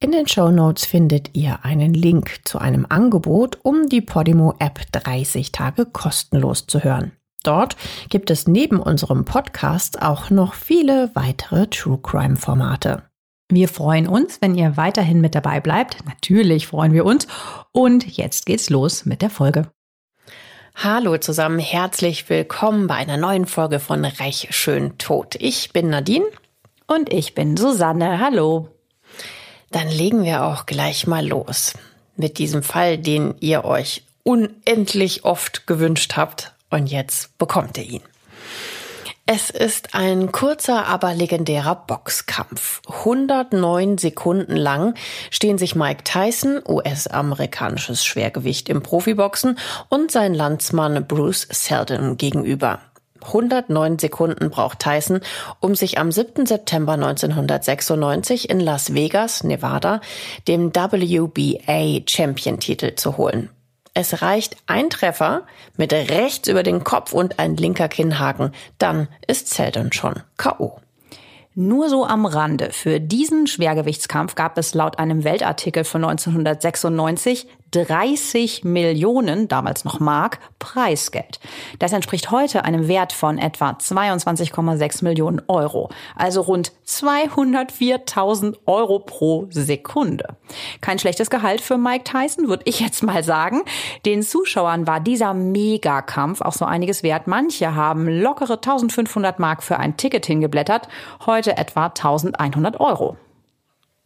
In den Show Notes findet ihr einen Link zu einem Angebot, um die Podimo App 30 Tage kostenlos zu hören. Dort gibt es neben unserem Podcast auch noch viele weitere True Crime Formate. Wir freuen uns, wenn ihr weiterhin mit dabei bleibt. Natürlich freuen wir uns. Und jetzt geht's los mit der Folge. Hallo zusammen, herzlich willkommen bei einer neuen Folge von Reich schön tot. Ich bin Nadine und ich bin Susanne. Hallo. Dann legen wir auch gleich mal los mit diesem Fall, den ihr euch unendlich oft gewünscht habt und jetzt bekommt ihr ihn. Es ist ein kurzer, aber legendärer Boxkampf. 109 Sekunden lang stehen sich Mike Tyson, US-amerikanisches Schwergewicht im Profiboxen, und sein Landsmann Bruce Seldon gegenüber. 109 Sekunden braucht Tyson, um sich am 7. September 1996 in Las Vegas, Nevada, dem WBA Champion-Titel zu holen. Es reicht ein Treffer mit rechts über den Kopf und ein linker Kinnhaken. Dann ist Zeldon schon K.O. Nur so am Rande. Für diesen Schwergewichtskampf gab es laut einem Weltartikel von 1996 30 Millionen, damals noch Mark, Preisgeld. Das entspricht heute einem Wert von etwa 22,6 Millionen Euro, also rund 204.000 Euro pro Sekunde. Kein schlechtes Gehalt für Mike Tyson, würde ich jetzt mal sagen. Den Zuschauern war dieser Megakampf auch so einiges wert. Manche haben lockere 1500 Mark für ein Ticket hingeblättert, heute etwa 1100 Euro.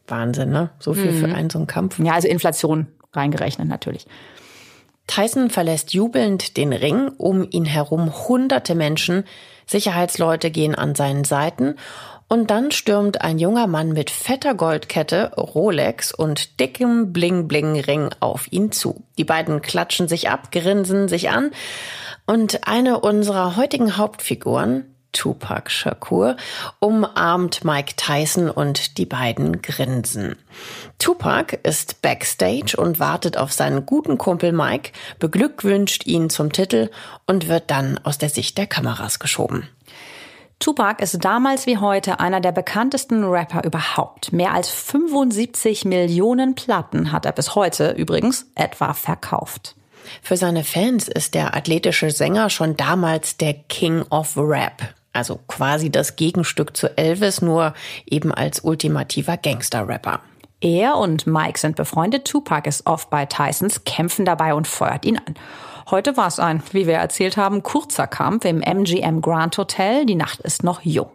Wahnsinn, ne? So viel mhm. für einen so einen Kampf. Ja, also Inflation reingerechnet natürlich. Tyson verlässt jubelnd den Ring, um ihn herum hunderte Menschen, Sicherheitsleute gehen an seinen Seiten und dann stürmt ein junger Mann mit fetter Goldkette, Rolex und dickem Bling-Bling-Ring auf ihn zu. Die beiden klatschen sich ab, grinsen sich an und eine unserer heutigen Hauptfiguren, Tupac Shakur, umarmt Mike Tyson und die beiden grinsen. Tupac ist backstage und wartet auf seinen guten Kumpel Mike, beglückwünscht ihn zum Titel und wird dann aus der Sicht der Kameras geschoben. Tupac ist damals wie heute einer der bekanntesten Rapper überhaupt. Mehr als 75 Millionen Platten hat er bis heute übrigens etwa verkauft. Für seine Fans ist der athletische Sänger schon damals der King of Rap. Also quasi das Gegenstück zu Elvis, nur eben als ultimativer Gangster-Rapper. Er und Mike sind befreundet. Tupac ist oft bei Tysons, kämpfen dabei und feuert ihn an. Heute war es ein, wie wir erzählt haben, kurzer Kampf im MGM Grand Hotel. Die Nacht ist noch jung.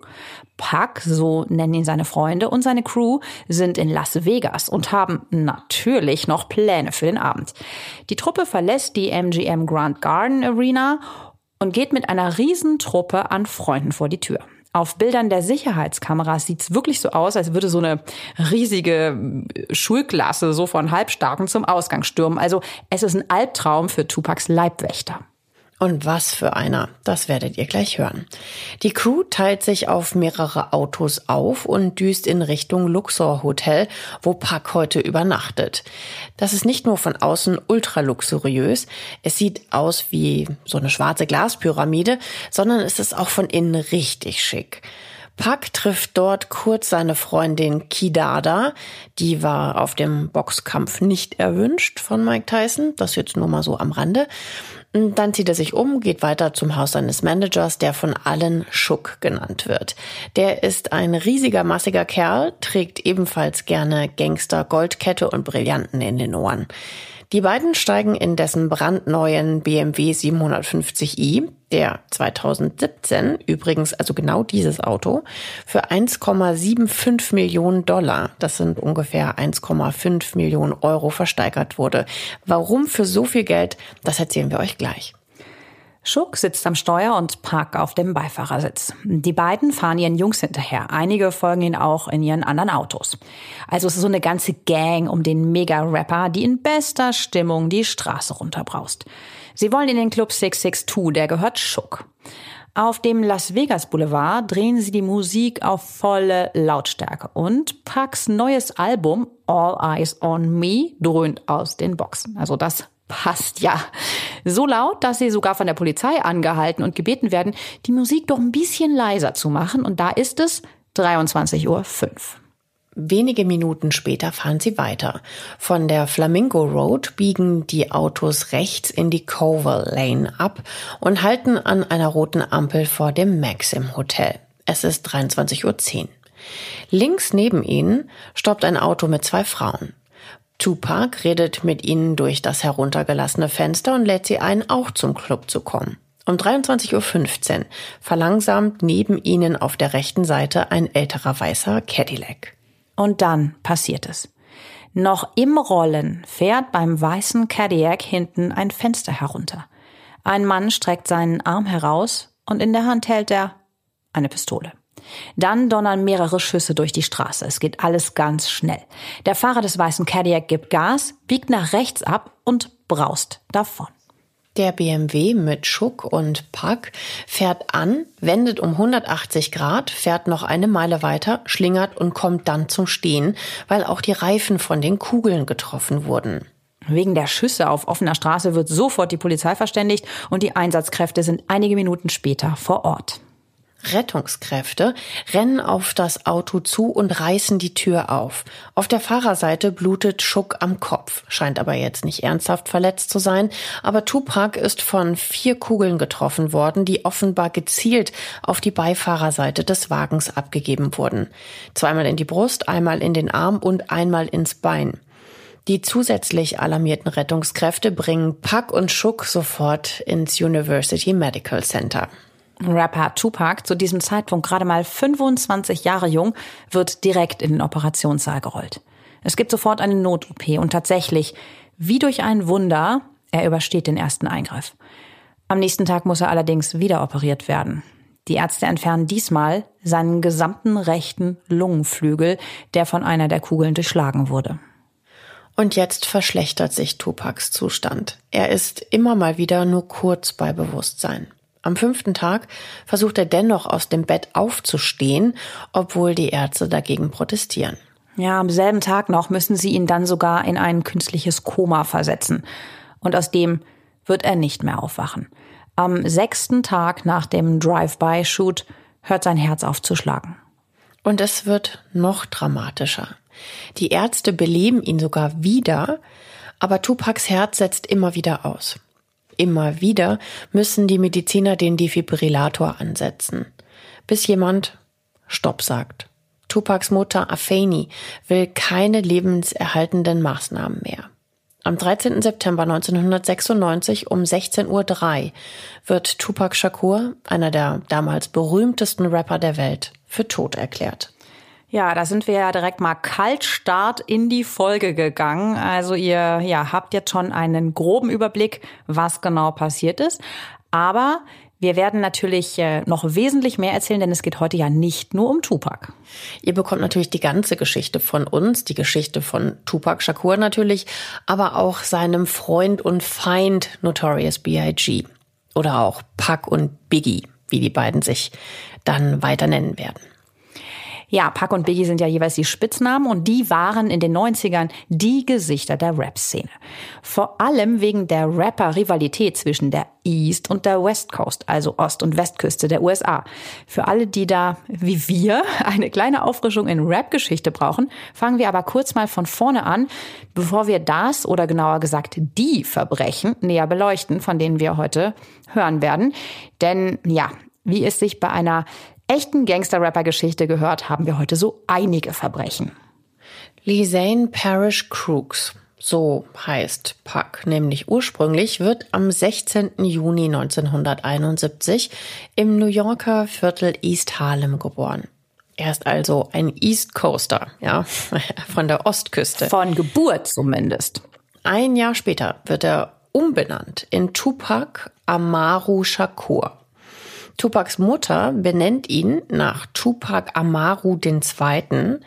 Puck, so nennen ihn seine Freunde und seine Crew, sind in Las Vegas und haben natürlich noch Pläne für den Abend. Die Truppe verlässt die MGM Grand Garden Arena und geht mit einer Riesentruppe an Freunden vor die Tür. Auf Bildern der Sicherheitskameras sieht's wirklich so aus, als würde so eine riesige Schulklasse so von Halbstarken zum Ausgang stürmen. Also es ist ein Albtraum für Tupacs Leibwächter. Und was für einer, das werdet ihr gleich hören. Die Crew teilt sich auf mehrere Autos auf und düst in Richtung Luxor Hotel, wo Park heute übernachtet. Das ist nicht nur von außen ultra luxuriös, es sieht aus wie so eine schwarze Glaspyramide, sondern es ist auch von innen richtig schick. Park trifft dort kurz seine Freundin Kidada. Die war auf dem Boxkampf nicht erwünscht von Mike Tyson. Das jetzt nur mal so am Rande. Dann zieht er sich um, geht weiter zum Haus seines Managers, der von allen Schuck genannt wird. Der ist ein riesiger, massiger Kerl, trägt ebenfalls gerne Gangster, Goldkette und Brillanten in den Ohren. Die beiden steigen in dessen brandneuen BMW 750i, der 2017 übrigens, also genau dieses Auto, für 1,75 Millionen Dollar, das sind ungefähr 1,5 Millionen Euro, versteigert wurde. Warum für so viel Geld, das erzählen wir euch gleich. Schuck sitzt am Steuer und Park auf dem Beifahrersitz. Die beiden fahren ihren Jungs hinterher. Einige folgen ihnen auch in ihren anderen Autos. Also es ist so eine ganze Gang um den Mega-Rapper, die in bester Stimmung die Straße runterbraust. Sie wollen in den Club 662, der gehört Schuck. Auf dem Las Vegas Boulevard drehen sie die Musik auf volle Lautstärke und Parks neues Album All Eyes on Me dröhnt aus den Boxen. Also das passt ja. So laut, dass sie sogar von der Polizei angehalten und gebeten werden, die Musik doch ein bisschen leiser zu machen. Und da ist es 23.05 Uhr. Wenige Minuten später fahren sie weiter. Von der Flamingo Road biegen die Autos rechts in die Coval Lane ab und halten an einer roten Ampel vor dem Maxim Hotel. Es ist 23.10 Uhr. Links neben ihnen stoppt ein Auto mit zwei Frauen. Tupac redet mit ihnen durch das heruntergelassene Fenster und lädt sie ein, auch zum Club zu kommen. Um 23.15 Uhr verlangsamt neben ihnen auf der rechten Seite ein älterer weißer Cadillac. Und dann passiert es. Noch im Rollen fährt beim weißen Cadillac hinten ein Fenster herunter. Ein Mann streckt seinen Arm heraus und in der Hand hält er eine Pistole. Dann donnern mehrere Schüsse durch die Straße. Es geht alles ganz schnell. Der Fahrer des weißen Cadillac gibt Gas, biegt nach rechts ab und braust davon. Der BMW mit Schuck und Pack fährt an, wendet um 180 Grad, fährt noch eine Meile weiter, schlingert und kommt dann zum Stehen, weil auch die Reifen von den Kugeln getroffen wurden. Wegen der Schüsse auf offener Straße wird sofort die Polizei verständigt und die Einsatzkräfte sind einige Minuten später vor Ort. Rettungskräfte rennen auf das Auto zu und reißen die Tür auf. Auf der Fahrerseite blutet Schuck am Kopf, scheint aber jetzt nicht ernsthaft verletzt zu sein. Aber Tupac ist von vier Kugeln getroffen worden, die offenbar gezielt auf die Beifahrerseite des Wagens abgegeben wurden. Zweimal in die Brust, einmal in den Arm und einmal ins Bein. Die zusätzlich alarmierten Rettungskräfte bringen Puck und Schuck sofort ins University Medical Center. Rapper Tupac, zu diesem Zeitpunkt gerade mal 25 Jahre jung, wird direkt in den Operationssaal gerollt. Es gibt sofort eine Not-OP und tatsächlich, wie durch ein Wunder, er übersteht den ersten Eingriff. Am nächsten Tag muss er allerdings wieder operiert werden. Die Ärzte entfernen diesmal seinen gesamten rechten Lungenflügel, der von einer der Kugeln durchschlagen wurde. Und jetzt verschlechtert sich Tupacs Zustand. Er ist immer mal wieder nur kurz bei Bewusstsein. Am fünften Tag versucht er dennoch aus dem Bett aufzustehen, obwohl die Ärzte dagegen protestieren. Ja, am selben Tag noch müssen sie ihn dann sogar in ein künstliches Koma versetzen. Und aus dem wird er nicht mehr aufwachen. Am sechsten Tag nach dem Drive-by-Shoot hört sein Herz auf zu schlagen. Und es wird noch dramatischer. Die Ärzte beleben ihn sogar wieder, aber Tupacs Herz setzt immer wieder aus. Immer wieder müssen die Mediziner den Defibrillator ansetzen, bis jemand Stopp sagt. Tupacs Mutter Afeni will keine lebenserhaltenden Maßnahmen mehr. Am 13. September 1996 um 16.03 Uhr wird Tupac Shakur, einer der damals berühmtesten Rapper der Welt, für tot erklärt. Ja, da sind wir ja direkt mal Kaltstart in die Folge gegangen. Also ihr ja, habt jetzt schon einen groben Überblick, was genau passiert ist. Aber wir werden natürlich äh, noch wesentlich mehr erzählen, denn es geht heute ja nicht nur um Tupac. Ihr bekommt natürlich die ganze Geschichte von uns, die Geschichte von Tupac Shakur natürlich, aber auch seinem Freund und Feind Notorious B.I.G. Oder auch Pac und Biggie, wie die beiden sich dann weiter nennen werden. Ja, Pac und Biggie sind ja jeweils die Spitznamen und die waren in den 90ern die Gesichter der Rap-Szene. Vor allem wegen der Rapper-Rivalität zwischen der East und der West Coast, also Ost- und Westküste der USA. Für alle, die da, wie wir, eine kleine Auffrischung in Rap-Geschichte brauchen, fangen wir aber kurz mal von vorne an, bevor wir das oder genauer gesagt die Verbrechen näher beleuchten, von denen wir heute hören werden. Denn ja, wie es sich bei einer echten Gangster-Rapper-Geschichte gehört, haben wir heute so einige Verbrechen. Lisane Parrish Crooks, so heißt Puck, nämlich ursprünglich, wird am 16. Juni 1971 im New Yorker Viertel East Harlem geboren. Er ist also ein East Coaster, ja, von der Ostküste. Von Geburt zumindest. Ein Jahr später wird er umbenannt in Tupac Amaru Shakur. Tupacs Mutter benennt ihn nach Tupac Amaru II.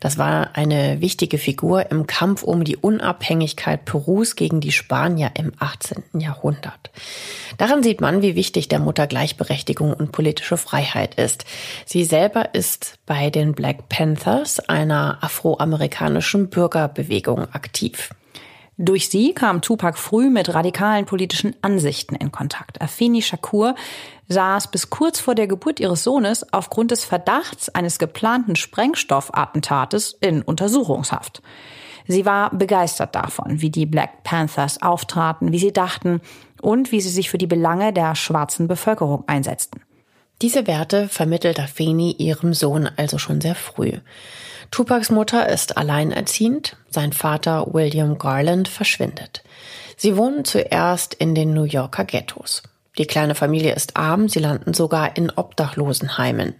Das war eine wichtige Figur im Kampf um die Unabhängigkeit Perus gegen die Spanier im 18. Jahrhundert. Daran sieht man, wie wichtig der Mutter Gleichberechtigung und politische Freiheit ist. Sie selber ist bei den Black Panthers, einer afroamerikanischen Bürgerbewegung, aktiv. Durch sie kam Tupac früh mit radikalen politischen Ansichten in Kontakt. Afeni Shakur saß bis kurz vor der Geburt ihres Sohnes aufgrund des Verdachts eines geplanten Sprengstoffattentates in Untersuchungshaft. Sie war begeistert davon, wie die Black Panthers auftraten, wie sie dachten und wie sie sich für die Belange der schwarzen Bevölkerung einsetzten. Diese Werte vermittelt Afeni ihrem Sohn also schon sehr früh. Tupacs Mutter ist alleinerziehend, sein Vater William Garland verschwindet. Sie wohnen zuerst in den New Yorker Ghettos. Die kleine Familie ist arm, sie landen sogar in Obdachlosenheimen.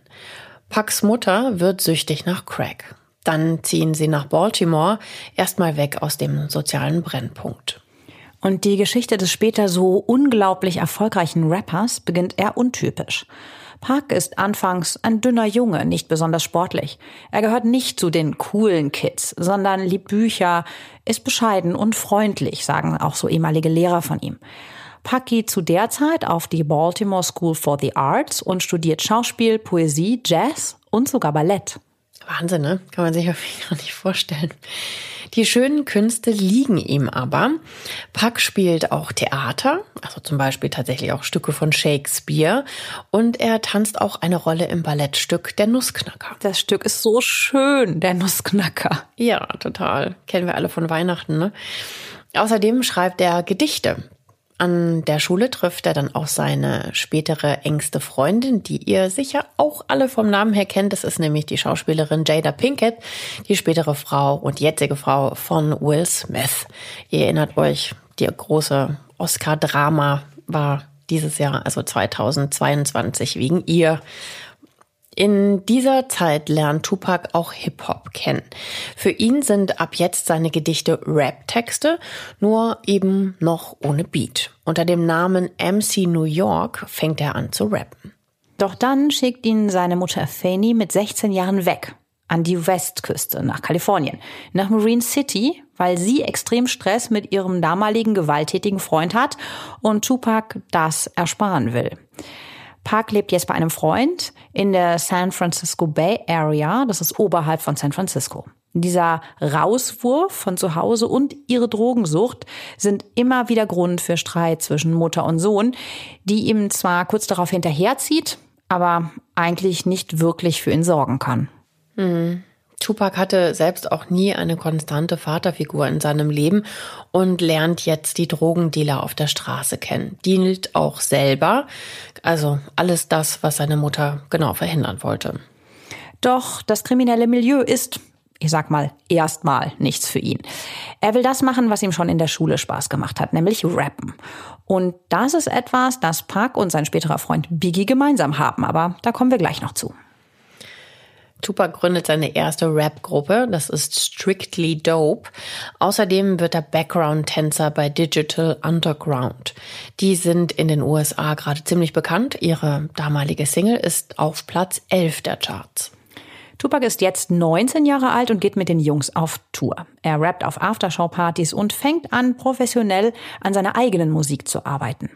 Pucks Mutter wird süchtig nach Crack. Dann ziehen sie nach Baltimore, erstmal weg aus dem sozialen Brennpunkt. Und die Geschichte des später so unglaublich erfolgreichen Rappers beginnt eher untypisch. Park ist anfangs ein dünner Junge, nicht besonders sportlich. Er gehört nicht zu den coolen Kids, sondern liebt Bücher, ist bescheiden und freundlich, sagen auch so ehemalige Lehrer von ihm. Park geht zu der Zeit auf die Baltimore School for the Arts und studiert Schauspiel, Poesie, Jazz und sogar Ballett. Wahnsinn, ne? Kann man sich gar nicht vorstellen. Die schönen Künste liegen ihm aber. Puck spielt auch Theater, also zum Beispiel tatsächlich auch Stücke von Shakespeare. Und er tanzt auch eine Rolle im Ballettstück Der Nussknacker. Das Stück ist so schön, Der Nussknacker. Ja, total. Kennen wir alle von Weihnachten, ne? Außerdem schreibt er Gedichte. An der Schule trifft er dann auch seine spätere engste Freundin, die ihr sicher auch alle vom Namen her kennt. Das ist nämlich die Schauspielerin Jada Pinkett, die spätere Frau und jetzige Frau von Will Smith. Ihr erinnert euch, die große Oscar-Drama war dieses Jahr, also 2022, wegen ihr. In dieser Zeit lernt Tupac auch Hip-Hop kennen. Für ihn sind ab jetzt seine Gedichte Rap-Texte, nur eben noch ohne Beat. Unter dem Namen MC New York fängt er an zu rappen. Doch dann schickt ihn seine Mutter Fanny mit 16 Jahren weg an die Westküste nach Kalifornien, nach Marine City, weil sie extrem Stress mit ihrem damaligen gewalttätigen Freund hat und Tupac das ersparen will. Park lebt jetzt bei einem Freund in der San Francisco Bay Area. Das ist oberhalb von San Francisco. Dieser Rauswurf von zu Hause und ihre Drogensucht sind immer wieder Grund für Streit zwischen Mutter und Sohn, die ihm zwar kurz darauf hinterherzieht, aber eigentlich nicht wirklich für ihn sorgen kann. Mhm. Tupac hatte selbst auch nie eine konstante Vaterfigur in seinem Leben und lernt jetzt die Drogendealer auf der Straße kennen. Dealt auch selber. Also alles das, was seine Mutter genau verhindern wollte. Doch das kriminelle Milieu ist, ich sag mal, erstmal nichts für ihn. Er will das machen, was ihm schon in der Schule Spaß gemacht hat, nämlich rappen. Und das ist etwas, das Park und sein späterer Freund Biggie gemeinsam haben, aber da kommen wir gleich noch zu. Tupac gründet seine erste Rap-Gruppe, das ist Strictly Dope. Außerdem wird er Background-Tänzer bei Digital Underground. Die sind in den USA gerade ziemlich bekannt. Ihre damalige Single ist auf Platz 11 der Charts. Tupac ist jetzt 19 Jahre alt und geht mit den Jungs auf Tour. Er rappt auf Aftershow-Partys und fängt an, professionell an seiner eigenen Musik zu arbeiten.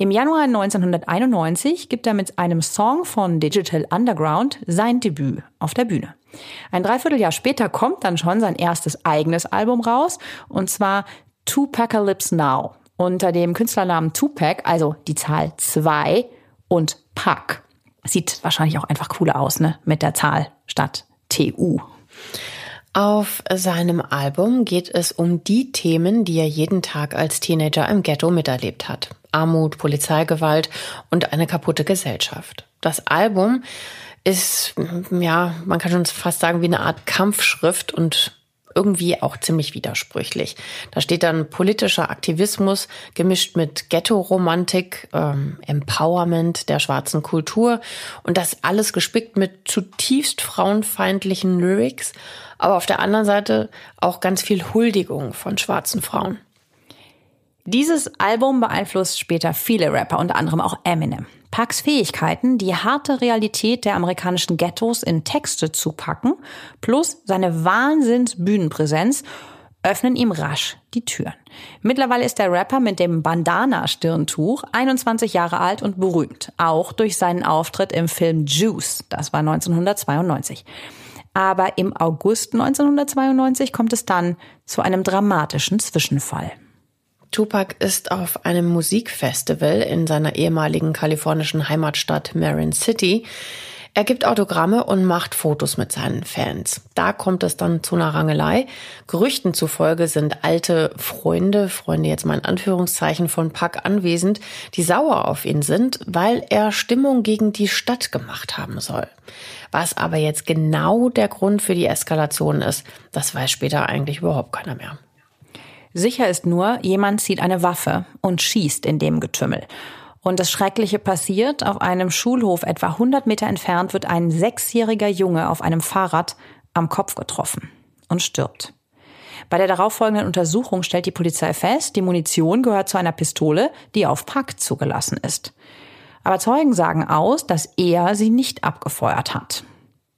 Im Januar 1991 gibt er mit einem Song von Digital Underground sein Debüt auf der Bühne. Ein Dreivierteljahr später kommt dann schon sein erstes eigenes Album raus, und zwar Tupacalypse Now, unter dem Künstlernamen Tupac, also die Zahl 2 und Pac. Sieht wahrscheinlich auch einfach cooler aus, ne? Mit der Zahl statt TU. Auf seinem Album geht es um die Themen, die er jeden Tag als Teenager im Ghetto miterlebt hat. Armut, Polizeigewalt und eine kaputte Gesellschaft. Das Album ist, ja, man kann schon fast sagen, wie eine Art Kampfschrift und irgendwie auch ziemlich widersprüchlich. Da steht dann politischer Aktivismus gemischt mit Ghetto-Romantik, ähm, Empowerment der schwarzen Kultur und das alles gespickt mit zutiefst frauenfeindlichen Lyrics aber auf der anderen Seite auch ganz viel Huldigung von schwarzen Frauen. Dieses Album beeinflusst später viele Rapper, unter anderem auch Eminem. Pucks Fähigkeiten, die harte Realität der amerikanischen Ghettos in Texte zu packen, plus seine Wahnsinns-Bühnenpräsenz öffnen ihm rasch die Türen. Mittlerweile ist der Rapper mit dem Bandana-Stirntuch 21 Jahre alt und berühmt, auch durch seinen Auftritt im Film Juice, das war 1992. Aber im August 1992 kommt es dann zu einem dramatischen Zwischenfall. Tupac ist auf einem Musikfestival in seiner ehemaligen kalifornischen Heimatstadt Marin City. Er gibt Autogramme und macht Fotos mit seinen Fans. Da kommt es dann zu einer Rangelei. Gerüchten zufolge sind alte Freunde, Freunde jetzt mal in Anführungszeichen von Pack anwesend, die sauer auf ihn sind, weil er Stimmung gegen die Stadt gemacht haben soll. Was aber jetzt genau der Grund für die Eskalation ist, das weiß später eigentlich überhaupt keiner mehr. Sicher ist nur, jemand zieht eine Waffe und schießt in dem Getümmel. Und das Schreckliche passiert, auf einem Schulhof etwa 100 Meter entfernt wird ein sechsjähriger Junge auf einem Fahrrad am Kopf getroffen und stirbt. Bei der darauffolgenden Untersuchung stellt die Polizei fest, die Munition gehört zu einer Pistole, die auf Pack zugelassen ist. Aber Zeugen sagen aus, dass er sie nicht abgefeuert hat.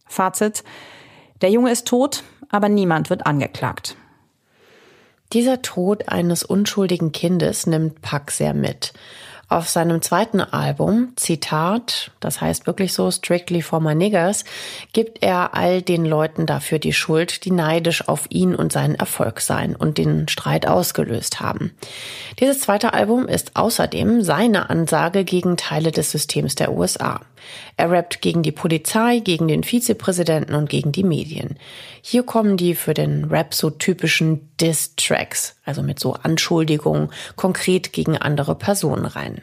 Fazit. Der Junge ist tot, aber niemand wird angeklagt. Dieser Tod eines unschuldigen Kindes nimmt Pack sehr mit. Auf seinem zweiten Album, Zitat, das heißt wirklich so Strictly for My Niggers, gibt er all den Leuten dafür die Schuld, die neidisch auf ihn und seinen Erfolg seien und den Streit ausgelöst haben. Dieses zweite Album ist außerdem seine Ansage gegen Teile des Systems der USA. Er rappt gegen die Polizei, gegen den Vizepräsidenten und gegen die Medien. Hier kommen die für den Rap so typischen Diss-Tracks, also mit so Anschuldigungen konkret gegen andere Personen rein.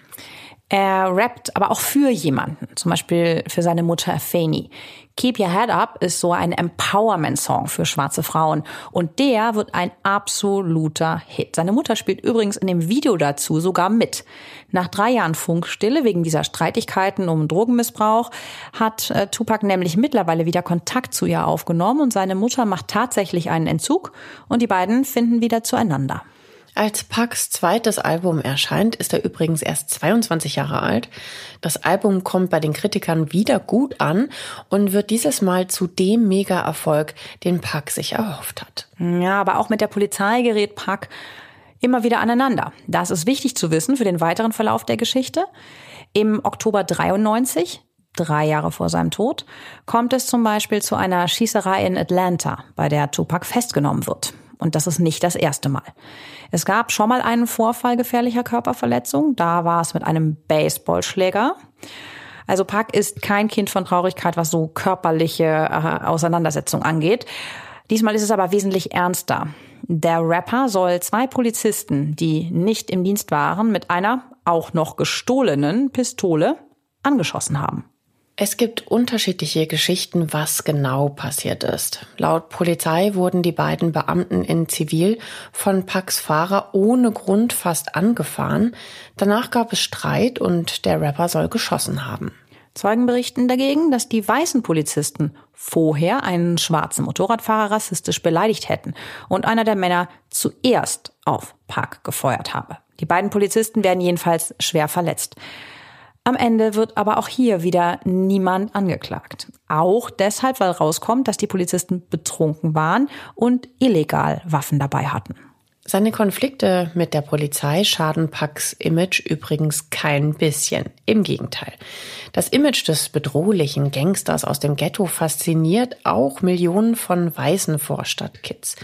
Er rappt aber auch für jemanden, zum Beispiel für seine Mutter Fanny. Keep Your Head Up ist so ein Empowerment-Song für schwarze Frauen und der wird ein absoluter Hit. Seine Mutter spielt übrigens in dem Video dazu sogar mit. Nach drei Jahren Funkstille wegen dieser Streitigkeiten um Drogenmissbrauch hat äh, Tupac nämlich mittlerweile wieder Kontakt zu ihr aufgenommen und seine Mutter macht tatsächlich einen Entzug und die beiden finden wieder zueinander. Als Pax zweites Album erscheint, ist er übrigens erst 22 Jahre alt. Das Album kommt bei den Kritikern wieder gut an und wird dieses Mal zu dem Mega-Erfolg, den Pack sich erhofft hat. Ja, aber auch mit der Polizei gerät Pack immer wieder aneinander. Das ist wichtig zu wissen für den weiteren Verlauf der Geschichte. Im Oktober 93 drei Jahre vor seinem Tod, kommt es zum Beispiel zu einer Schießerei in Atlanta, bei der Tupac festgenommen wird. Und das ist nicht das erste Mal. Es gab schon mal einen Vorfall gefährlicher Körperverletzung. Da war es mit einem Baseballschläger. Also Park ist kein Kind von Traurigkeit, was so körperliche äh, Auseinandersetzung angeht. Diesmal ist es aber wesentlich ernster. Der Rapper soll zwei Polizisten, die nicht im Dienst waren, mit einer auch noch gestohlenen Pistole angeschossen haben. Es gibt unterschiedliche Geschichten, was genau passiert ist. Laut Polizei wurden die beiden Beamten in Zivil von Pax Fahrer ohne Grund fast angefahren. Danach gab es Streit und der Rapper soll geschossen haben. Zeugen berichten dagegen, dass die weißen Polizisten vorher einen schwarzen Motorradfahrer rassistisch beleidigt hätten und einer der Männer zuerst auf Park gefeuert habe. Die beiden Polizisten werden jedenfalls schwer verletzt. Am Ende wird aber auch hier wieder niemand angeklagt. Auch deshalb, weil rauskommt, dass die Polizisten betrunken waren und illegal Waffen dabei hatten. Seine Konflikte mit der Polizei schaden Packs Image übrigens kein bisschen. Im Gegenteil. Das Image des bedrohlichen Gangsters aus dem Ghetto fasziniert auch Millionen von weißen Vorstadtkids.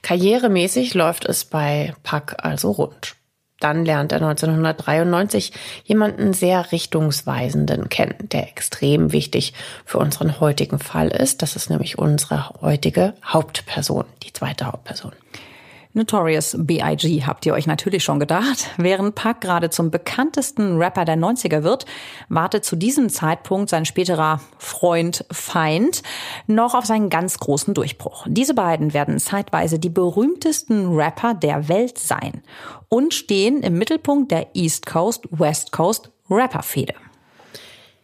Karrieremäßig läuft es bei Pack also rund. Dann lernt er 1993 jemanden sehr richtungsweisenden kennen, der extrem wichtig für unseren heutigen Fall ist. Das ist nämlich unsere heutige Hauptperson, die zweite Hauptperson. Notorious B.I.G. habt ihr euch natürlich schon gedacht. Während Pac gerade zum bekanntesten Rapper der 90er wird, wartet zu diesem Zeitpunkt sein späterer Freund, Feind noch auf seinen ganz großen Durchbruch. Diese beiden werden zeitweise die berühmtesten Rapper der Welt sein und stehen im Mittelpunkt der East Coast, West Coast Rapper-Fehde.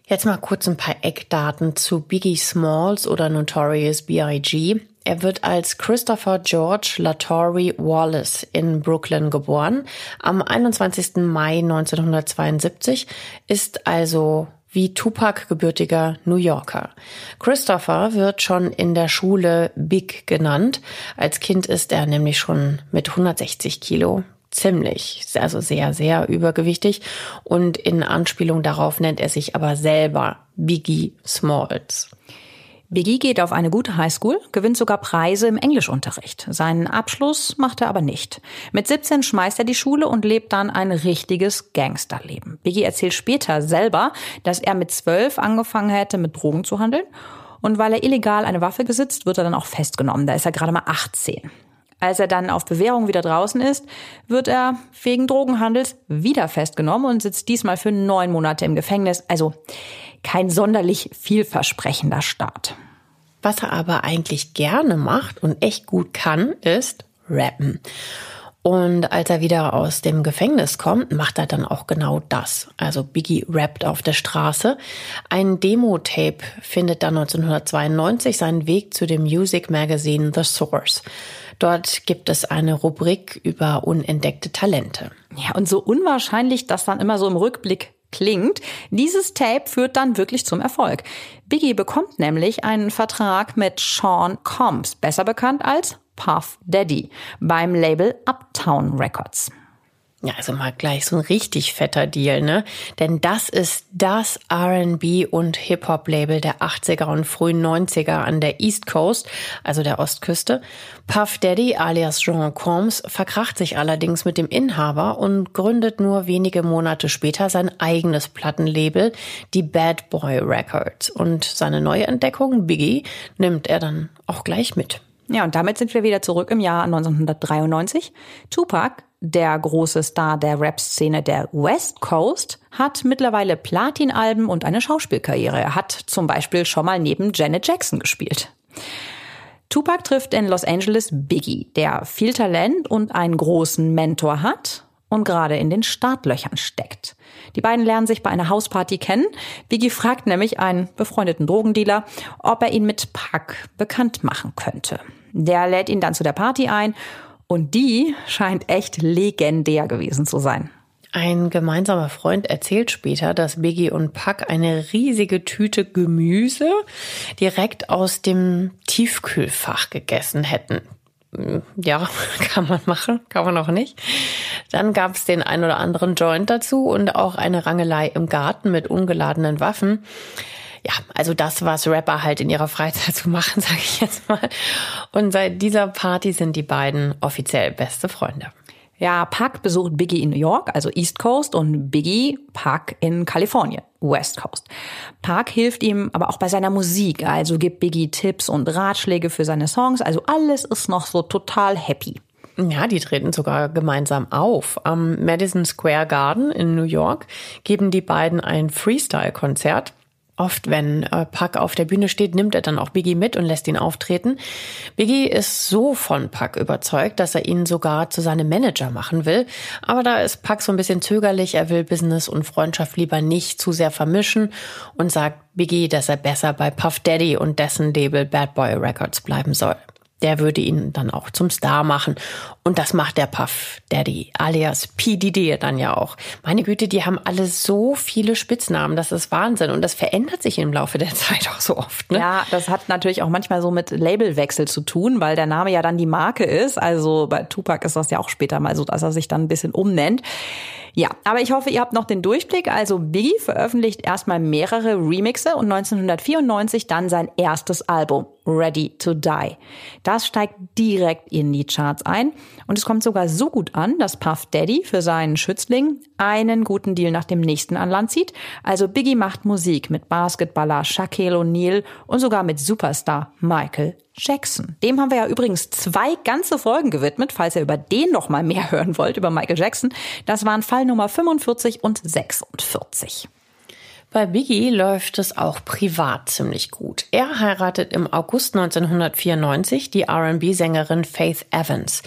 Jetzt mal kurz ein paar Eckdaten zu Biggie Smalls oder Notorious B.I.G. Er wird als Christopher George Latore Wallace in Brooklyn geboren. Am 21. Mai 1972 ist also wie Tupac gebürtiger New Yorker. Christopher wird schon in der Schule Big genannt. Als Kind ist er nämlich schon mit 160 Kilo ziemlich, also sehr, sehr übergewichtig. Und in Anspielung darauf nennt er sich aber selber Biggie Smalls. Biggie geht auf eine gute Highschool, gewinnt sogar Preise im Englischunterricht. Seinen Abschluss macht er aber nicht. Mit 17 schmeißt er die Schule und lebt dann ein richtiges Gangsterleben. Biggie erzählt später selber, dass er mit 12 angefangen hätte, mit Drogen zu handeln. Und weil er illegal eine Waffe besitzt, wird er dann auch festgenommen. Da ist er gerade mal 18. Als er dann auf Bewährung wieder draußen ist, wird er wegen Drogenhandels wieder festgenommen und sitzt diesmal für neun Monate im Gefängnis. Also kein sonderlich vielversprechender Start. Was er aber eigentlich gerne macht und echt gut kann, ist rappen. Und als er wieder aus dem Gefängnis kommt, macht er dann auch genau das. Also Biggie rappt auf der Straße. Ein Demo-Tape findet dann 1992 seinen Weg zu dem Music Magazine The Source. Dort gibt es eine Rubrik über unentdeckte Talente. Ja, und so unwahrscheinlich das dann immer so im Rückblick klingt, dieses Tape führt dann wirklich zum Erfolg. Biggie bekommt nämlich einen Vertrag mit Sean Combs, besser bekannt als Puff Daddy, beim Label Uptown Records. Ja, also mal gleich so ein richtig fetter Deal, ne? Denn das ist das R&B und Hip-Hop-Label der 80er und frühen 90er an der East Coast, also der Ostküste. Puff Daddy alias Jean Combs verkracht sich allerdings mit dem Inhaber und gründet nur wenige Monate später sein eigenes Plattenlabel, die Bad Boy Records. Und seine neue Entdeckung, Biggie, nimmt er dann auch gleich mit. Ja, und damit sind wir wieder zurück im Jahr 1993. Tupac, der große Star der Rap-Szene der West Coast, hat mittlerweile Platin-Alben und eine Schauspielkarriere. Er hat zum Beispiel schon mal neben Janet Jackson gespielt. Tupac trifft in Los Angeles Biggie, der viel Talent und einen großen Mentor hat und gerade in den Startlöchern steckt. Die beiden lernen sich bei einer Hausparty kennen. Biggie fragt nämlich einen befreundeten Drogendealer, ob er ihn mit Pack bekannt machen könnte. Der lädt ihn dann zu der Party ein und die scheint echt legendär gewesen zu sein. Ein gemeinsamer Freund erzählt später, dass Biggie und Puck eine riesige Tüte Gemüse direkt aus dem Tiefkühlfach gegessen hätten. Ja, kann man machen, kann man auch nicht. Dann gab es den ein oder anderen Joint dazu und auch eine Rangelei im Garten mit ungeladenen Waffen ja, also das, was Rapper halt in ihrer Freizeit zu machen, sage ich jetzt mal. Und seit dieser Party sind die beiden offiziell beste Freunde. Ja, Puck besucht Biggie in New York, also East Coast, und Biggie Puck in Kalifornien, West Coast. Puck hilft ihm aber auch bei seiner Musik, also gibt Biggie Tipps und Ratschläge für seine Songs, also alles ist noch so total happy. Ja, die treten sogar gemeinsam auf. Am Madison Square Garden in New York geben die beiden ein Freestyle-Konzert. Oft, wenn äh, Puck auf der Bühne steht, nimmt er dann auch Biggie mit und lässt ihn auftreten. Biggie ist so von Puck überzeugt, dass er ihn sogar zu seinem Manager machen will. Aber da ist Puck so ein bisschen zögerlich. Er will Business und Freundschaft lieber nicht zu sehr vermischen und sagt Biggie, dass er besser bei Puff Daddy und dessen Label Bad Boy Records bleiben soll der würde ihn dann auch zum Star machen. Und das macht der Puff Daddy, alias P. Diddy dann ja auch. Meine Güte, die haben alle so viele Spitznamen, das ist Wahnsinn. Und das verändert sich im Laufe der Zeit auch so oft. Ne? Ja, das hat natürlich auch manchmal so mit Labelwechsel zu tun, weil der Name ja dann die Marke ist. Also bei Tupac ist das ja auch später mal so, dass er sich dann ein bisschen umnennt. Ja, aber ich hoffe, ihr habt noch den Durchblick. Also Biggie veröffentlicht erstmal mehrere Remixe und 1994 dann sein erstes Album, Ready to Die. Das steigt direkt in die Charts ein und es kommt sogar so gut an, dass Puff Daddy für seinen Schützling einen guten Deal nach dem nächsten an Land zieht. Also Biggie macht Musik mit Basketballer Shaquille O'Neal und sogar mit Superstar Michael Jackson. Dem haben wir ja übrigens zwei ganze Folgen gewidmet, falls ihr über den noch mal mehr hören wollt, über Michael Jackson. Das waren Fall Nummer 45 und 46. Bei Biggie läuft es auch privat ziemlich gut. Er heiratet im August 1994 die R&B-Sängerin Faith Evans.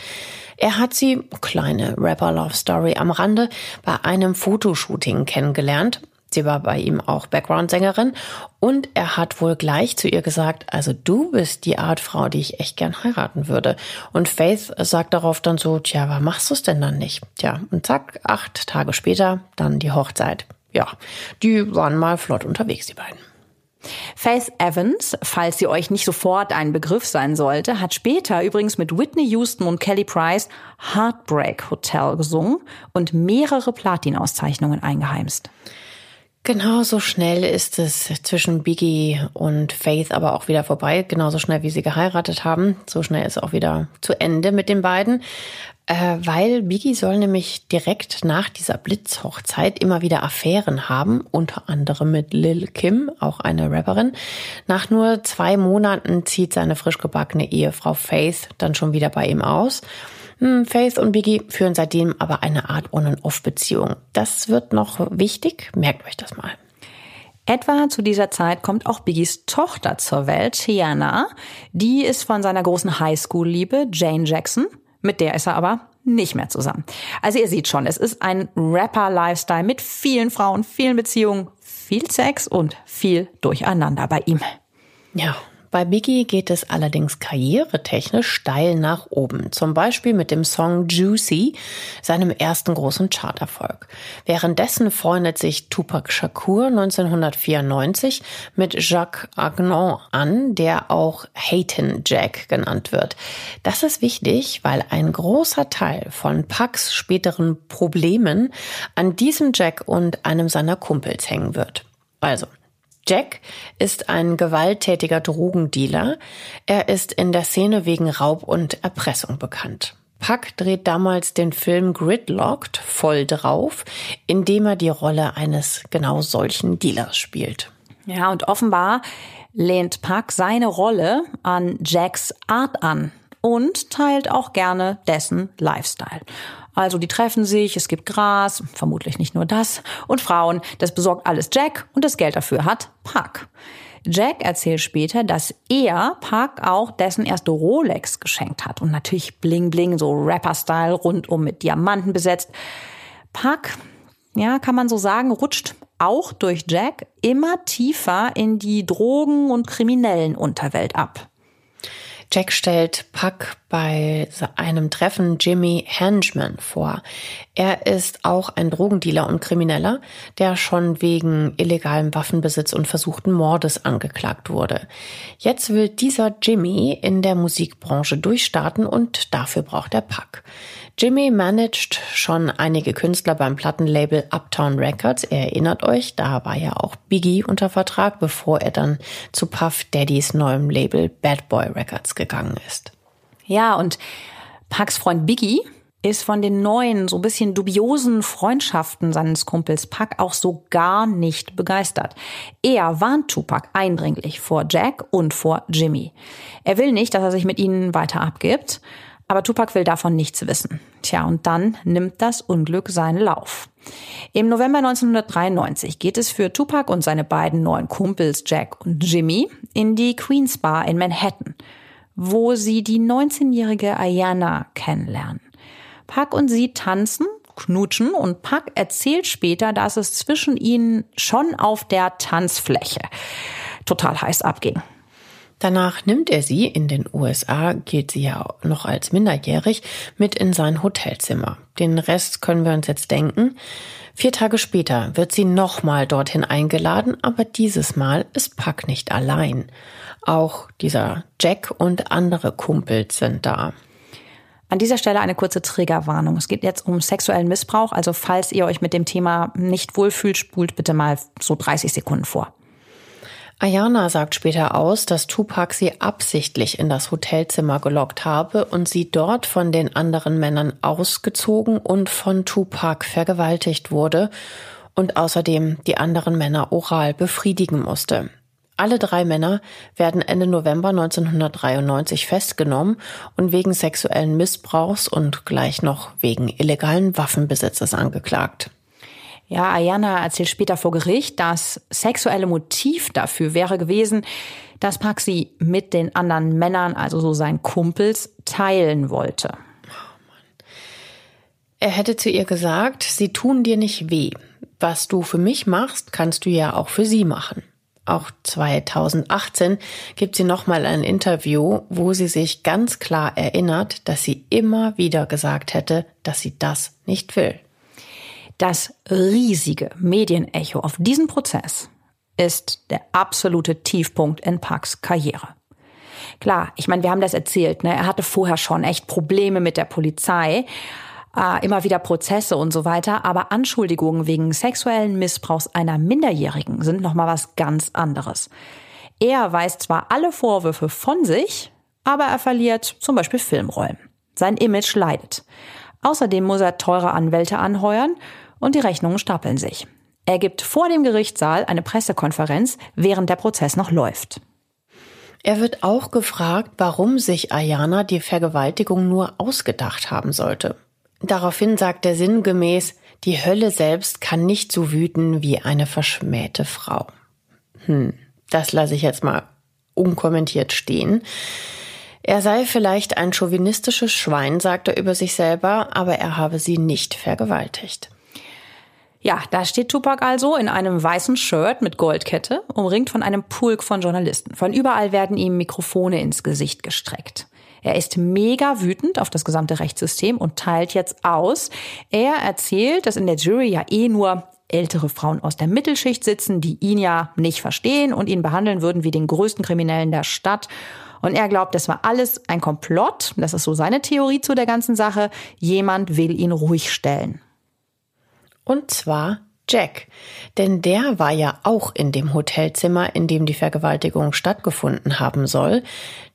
Er hat sie, kleine Rapper-Love-Story am Rande, bei einem Fotoshooting kennengelernt Sie war bei ihm auch Background-Sängerin und er hat wohl gleich zu ihr gesagt, also du bist die Art Frau, die ich echt gern heiraten würde. Und Faith sagt darauf dann so, tja, warum machst du es denn dann nicht? Tja, und zack, acht Tage später dann die Hochzeit. Ja, die waren mal flott unterwegs, die beiden. Faith Evans, falls sie euch nicht sofort ein Begriff sein sollte, hat später übrigens mit Whitney Houston und Kelly Price Heartbreak Hotel gesungen und mehrere Platinauszeichnungen eingeheimst. Genauso schnell ist es zwischen Biggie und Faith aber auch wieder vorbei. Genauso schnell, wie sie geheiratet haben. So schnell ist auch wieder zu Ende mit den beiden. Äh, weil Biggie soll nämlich direkt nach dieser Blitzhochzeit immer wieder Affären haben, unter anderem mit Lil Kim, auch eine Rapperin. Nach nur zwei Monaten zieht seine frisch gebackene Ehefrau Faith dann schon wieder bei ihm aus. Hm, Faith und Biggie führen seitdem aber eine Art On-and-Off-Beziehung. Das wird noch wichtig, merkt euch das mal. Etwa zu dieser Zeit kommt auch Biggies Tochter zur Welt, Tiana. Die ist von seiner großen Highschool-Liebe, Jane Jackson, mit der ist er aber nicht mehr zusammen. Also ihr seht schon, es ist ein Rapper-Lifestyle mit vielen Frauen, vielen Beziehungen, viel Sex und viel Durcheinander bei ihm. Ja, bei Biggie geht es allerdings karrieretechnisch steil nach oben. Zum Beispiel mit dem Song Juicy, seinem ersten großen Charterfolg. Währenddessen freundet sich Tupac Shakur 1994 mit Jacques Agnon an, der auch Hayton Jack genannt wird. Das ist wichtig, weil ein großer Teil von Pacs späteren Problemen an diesem Jack und einem seiner Kumpels hängen wird. Also, Jack ist ein gewalttätiger Drogendealer. Er ist in der Szene wegen Raub und Erpressung bekannt. Puck dreht damals den Film Gridlocked voll drauf, indem er die Rolle eines genau solchen Dealers spielt. Ja, und offenbar lehnt Puck seine Rolle an Jacks Art an und teilt auch gerne dessen Lifestyle. Also die treffen sich, es gibt Gras, vermutlich nicht nur das, und Frauen, das besorgt alles Jack und das Geld dafür hat Puck. Jack erzählt später, dass er Puck auch dessen erste Rolex geschenkt hat und natürlich bling bling, so Rapper-Style, rundum mit Diamanten besetzt. Puck, ja, kann man so sagen, rutscht auch durch Jack immer tiefer in die Drogen- und kriminellen Unterwelt ab. Jack stellt Puck bei einem Treffen Jimmy Henchman vor. Er ist auch ein Drogendealer und Krimineller, der schon wegen illegalem Waffenbesitz und versuchten Mordes angeklagt wurde. Jetzt will dieser Jimmy in der Musikbranche durchstarten und dafür braucht er Puck. Jimmy managt schon einige Künstler beim Plattenlabel Uptown Records. Ihr erinnert euch, da war ja auch Biggie unter Vertrag, bevor er dann zu Puff Daddys neuem Label Bad Boy Records gegangen ist. Ja, und Pucks Freund Biggie ist von den neuen, so bisschen dubiosen Freundschaften seines Kumpels Puck auch so gar nicht begeistert. Er warnt Tupac eindringlich vor Jack und vor Jimmy. Er will nicht, dass er sich mit ihnen weiter abgibt. Aber Tupac will davon nichts wissen. Tja, und dann nimmt das Unglück seinen Lauf. Im November 1993 geht es für Tupac und seine beiden neuen Kumpels Jack und Jimmy in die Queen's Bar in Manhattan, wo sie die 19-jährige Ayana kennenlernen. Pac und sie tanzen, knutschen und Pac erzählt später, dass es zwischen ihnen schon auf der Tanzfläche total heiß abging. Danach nimmt er sie, in den USA gilt sie ja noch als minderjährig, mit in sein Hotelzimmer. Den Rest können wir uns jetzt denken. Vier Tage später wird sie nochmal dorthin eingeladen, aber dieses Mal ist Puck nicht allein. Auch dieser Jack und andere Kumpels sind da. An dieser Stelle eine kurze Triggerwarnung. Es geht jetzt um sexuellen Missbrauch, also falls ihr euch mit dem Thema nicht wohlfühlt, spult bitte mal so 30 Sekunden vor. Ayana sagt später aus, dass Tupac sie absichtlich in das Hotelzimmer gelockt habe und sie dort von den anderen Männern ausgezogen und von Tupac vergewaltigt wurde und außerdem die anderen Männer oral befriedigen musste. Alle drei Männer werden Ende November 1993 festgenommen und wegen sexuellen Missbrauchs und gleich noch wegen illegalen Waffenbesitzes angeklagt. Ja, Ayana erzählt später vor Gericht, das sexuelle Motiv dafür wäre gewesen, dass Paxi mit den anderen Männern, also so seinen Kumpels, teilen wollte. Er hätte zu ihr gesagt, sie tun dir nicht weh. was du für mich machst, kannst du ja auch für sie machen. Auch 2018 gibt sie nochmal ein Interview, wo sie sich ganz klar erinnert, dass sie immer wieder gesagt hätte, dass sie das nicht will. Das riesige Medienecho auf diesen Prozess ist der absolute Tiefpunkt in Parks Karriere. Klar, ich meine, wir haben das erzählt, ne? er hatte vorher schon echt Probleme mit der Polizei, äh, immer wieder Prozesse und so weiter, aber Anschuldigungen wegen sexuellen Missbrauchs einer Minderjährigen sind nochmal was ganz anderes. Er weist zwar alle Vorwürfe von sich, aber er verliert zum Beispiel Filmrollen. Sein Image leidet. Außerdem muss er teure Anwälte anheuern und die Rechnungen stapeln sich. Er gibt vor dem Gerichtssaal eine Pressekonferenz, während der Prozess noch läuft. Er wird auch gefragt, warum sich Ayana die Vergewaltigung nur ausgedacht haben sollte. Daraufhin sagt er sinngemäß, die Hölle selbst kann nicht so wüten wie eine verschmähte Frau. Hm, das lasse ich jetzt mal unkommentiert stehen. Er sei vielleicht ein chauvinistisches Schwein, sagt er über sich selber, aber er habe sie nicht vergewaltigt. Ja, da steht Tupac also in einem weißen Shirt mit Goldkette, umringt von einem Pulk von Journalisten. Von überall werden ihm Mikrofone ins Gesicht gestreckt. Er ist mega wütend auf das gesamte Rechtssystem und teilt jetzt aus. Er erzählt, dass in der Jury ja eh nur ältere Frauen aus der Mittelschicht sitzen, die ihn ja nicht verstehen und ihn behandeln würden wie den größten Kriminellen der Stadt. Und er glaubt, das war alles ein Komplott. Das ist so seine Theorie zu der ganzen Sache. Jemand will ihn ruhig stellen. Und zwar Jack. Denn der war ja auch in dem Hotelzimmer, in dem die Vergewaltigung stattgefunden haben soll.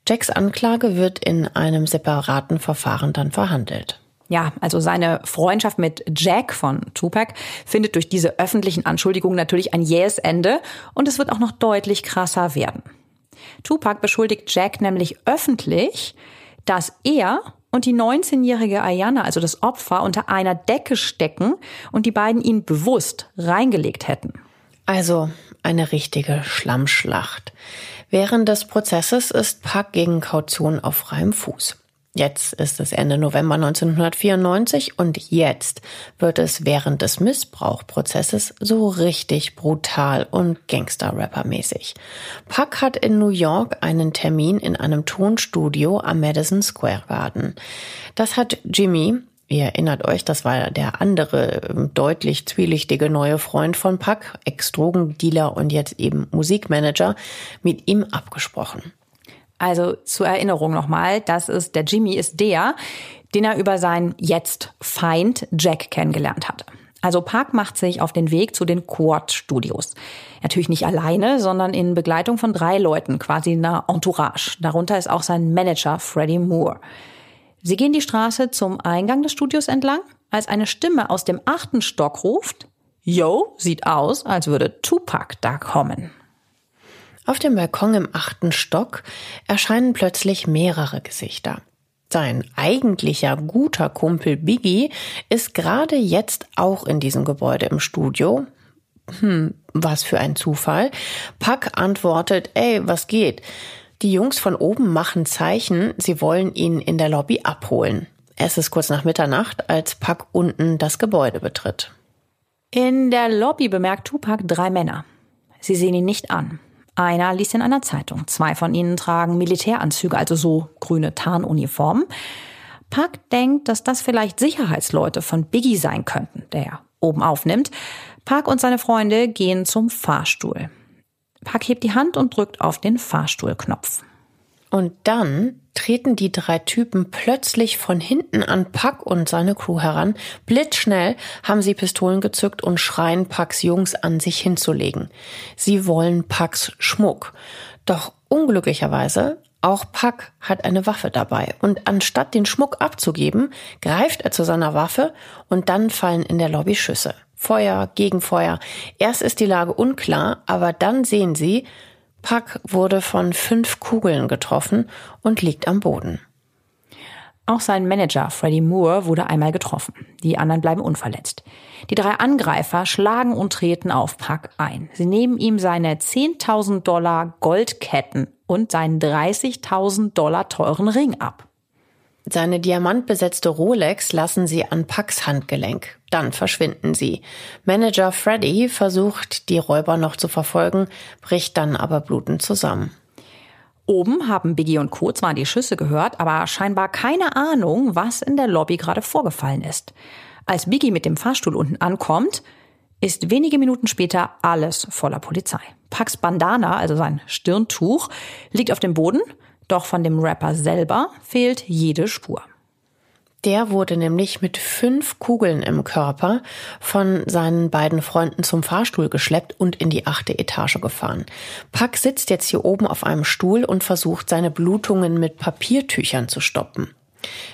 Jacks Anklage wird in einem separaten Verfahren dann verhandelt. Ja, also seine Freundschaft mit Jack von Tupac findet durch diese öffentlichen Anschuldigungen natürlich ein jähes Ende und es wird auch noch deutlich krasser werden. Tupac beschuldigt Jack nämlich öffentlich, dass er und die 19-jährige Ayana, also das Opfer, unter einer Decke stecken und die beiden ihn bewusst reingelegt hätten. Also eine richtige Schlammschlacht. Während des Prozesses ist Pack gegen Kaution auf freiem Fuß. Jetzt ist es Ende November 1994 und jetzt wird es während des Missbrauchprozesses so richtig brutal und Gangster-Rapper-mäßig. Puck hat in New York einen Termin in einem Tonstudio am Madison Square Garden. Das hat Jimmy, Ihr erinnert euch, das war der andere deutlich zwielichtige neue Freund von Puck, Ex-Drogendealer und jetzt eben Musikmanager, mit ihm abgesprochen. Also zur Erinnerung nochmal, das ist, der Jimmy ist der, den er über seinen jetzt Feind Jack kennengelernt hat. Also Park macht sich auf den Weg zu den Quad Studios. Natürlich nicht alleine, sondern in Begleitung von drei Leuten, quasi einer Entourage. Darunter ist auch sein Manager Freddie Moore. Sie gehen die Straße zum Eingang des Studios entlang, als eine Stimme aus dem achten Stock ruft, Yo, sieht aus, als würde Tupac da kommen. Auf dem Balkon im achten Stock erscheinen plötzlich mehrere Gesichter. Sein eigentlicher guter Kumpel Biggie ist gerade jetzt auch in diesem Gebäude im Studio. Hm, was für ein Zufall. Puck antwortet, ey, was geht? Die Jungs von oben machen Zeichen, sie wollen ihn in der Lobby abholen. Es ist kurz nach Mitternacht, als Puck unten das Gebäude betritt. In der Lobby bemerkt Tupac drei Männer. Sie sehen ihn nicht an. Einer liest in einer Zeitung. Zwei von ihnen tragen Militäranzüge, also so grüne Tarnuniformen. Park denkt, dass das vielleicht Sicherheitsleute von Biggie sein könnten, der er oben aufnimmt. Park und seine Freunde gehen zum Fahrstuhl. Park hebt die Hand und drückt auf den Fahrstuhlknopf. Und dann treten die drei Typen plötzlich von hinten an Puck und seine Crew heran. Blitzschnell haben sie Pistolen gezückt und schreien Pucks Jungs an, sich hinzulegen. Sie wollen Pucks Schmuck. Doch unglücklicherweise auch Puck hat eine Waffe dabei und anstatt den Schmuck abzugeben, greift er zu seiner Waffe und dann fallen in der Lobby Schüsse. Feuer, Gegenfeuer. Erst ist die Lage unklar, aber dann sehen sie, Puck wurde von fünf Kugeln getroffen und liegt am Boden. Auch sein Manager Freddie Moore wurde einmal getroffen. Die anderen bleiben unverletzt. Die drei Angreifer schlagen und treten auf Puck ein. Sie nehmen ihm seine 10.000 Dollar Goldketten und seinen 30.000 Dollar teuren Ring ab. Seine diamantbesetzte Rolex lassen sie an Pax Handgelenk. Dann verschwinden sie. Manager Freddy versucht, die Räuber noch zu verfolgen, bricht dann aber blutend zusammen. Oben haben Biggie und Co. zwar die Schüsse gehört, aber scheinbar keine Ahnung, was in der Lobby gerade vorgefallen ist. Als Biggie mit dem Fahrstuhl unten ankommt, ist wenige Minuten später alles voller Polizei. Pax Bandana, also sein Stirntuch, liegt auf dem Boden, doch von dem Rapper selber fehlt jede Spur. Der wurde nämlich mit fünf Kugeln im Körper von seinen beiden Freunden zum Fahrstuhl geschleppt und in die achte Etage gefahren. Pack sitzt jetzt hier oben auf einem Stuhl und versucht, seine Blutungen mit Papiertüchern zu stoppen.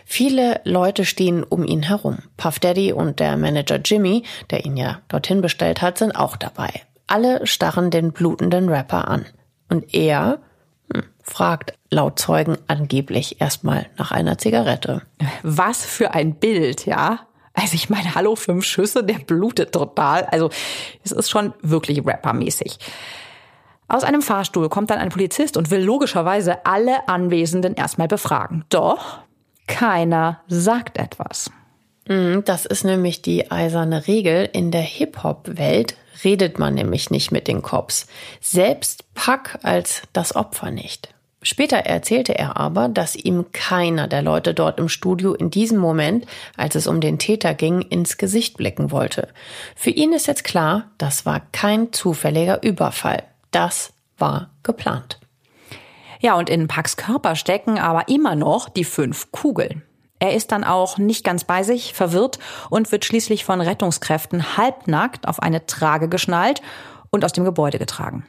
Viele Leute stehen um ihn herum. Puff Daddy und der Manager Jimmy, der ihn ja dorthin bestellt hat, sind auch dabei. Alle starren den blutenden Rapper an. Und er fragt laut Zeugen angeblich erstmal nach einer Zigarette. Was für ein Bild, ja? Also ich meine, hallo, fünf Schüsse, der blutet total. Also es ist schon wirklich rappermäßig. Aus einem Fahrstuhl kommt dann ein Polizist und will logischerweise alle Anwesenden erstmal befragen. Doch keiner sagt etwas. Mhm, das ist nämlich die eiserne Regel. In der Hip-Hop-Welt redet man nämlich nicht mit den Cops. Selbst Pack als das Opfer nicht. Später erzählte er aber, dass ihm keiner der Leute dort im Studio in diesem Moment, als es um den Täter ging, ins Gesicht blicken wollte. Für ihn ist jetzt klar, das war kein zufälliger Überfall. Das war geplant. Ja, und in Pax Körper stecken aber immer noch die fünf Kugeln. Er ist dann auch nicht ganz bei sich, verwirrt und wird schließlich von Rettungskräften halbnackt auf eine Trage geschnallt und aus dem Gebäude getragen.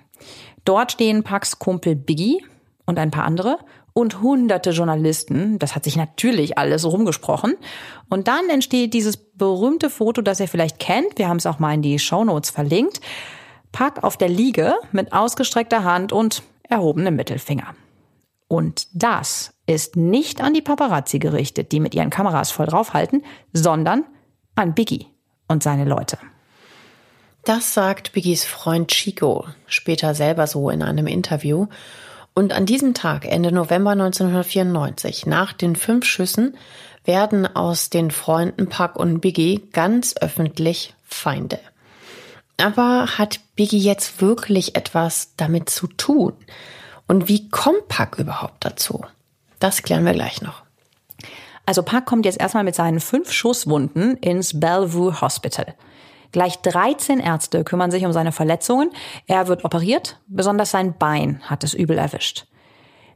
Dort stehen Pax Kumpel Biggie, und ein paar andere und hunderte Journalisten. Das hat sich natürlich alles rumgesprochen. Und dann entsteht dieses berühmte Foto, das ihr vielleicht kennt. Wir haben es auch mal in die Shownotes verlinkt. Pack auf der Liege mit ausgestreckter Hand und erhobenem Mittelfinger. Und das ist nicht an die Paparazzi gerichtet, die mit ihren Kameras voll draufhalten, sondern an Biggie und seine Leute. Das sagt Biggies Freund Chico später selber so in einem Interview. Und an diesem Tag, Ende November 1994, nach den fünf Schüssen, werden aus den Freunden Puck und Biggie ganz öffentlich Feinde. Aber hat Biggie jetzt wirklich etwas damit zu tun? Und wie kommt Puck überhaupt dazu? Das klären wir gleich noch. Also Puck kommt jetzt erstmal mit seinen fünf Schusswunden ins Bellevue Hospital. Gleich 13 Ärzte kümmern sich um seine Verletzungen. Er wird operiert, besonders sein Bein hat es übel erwischt.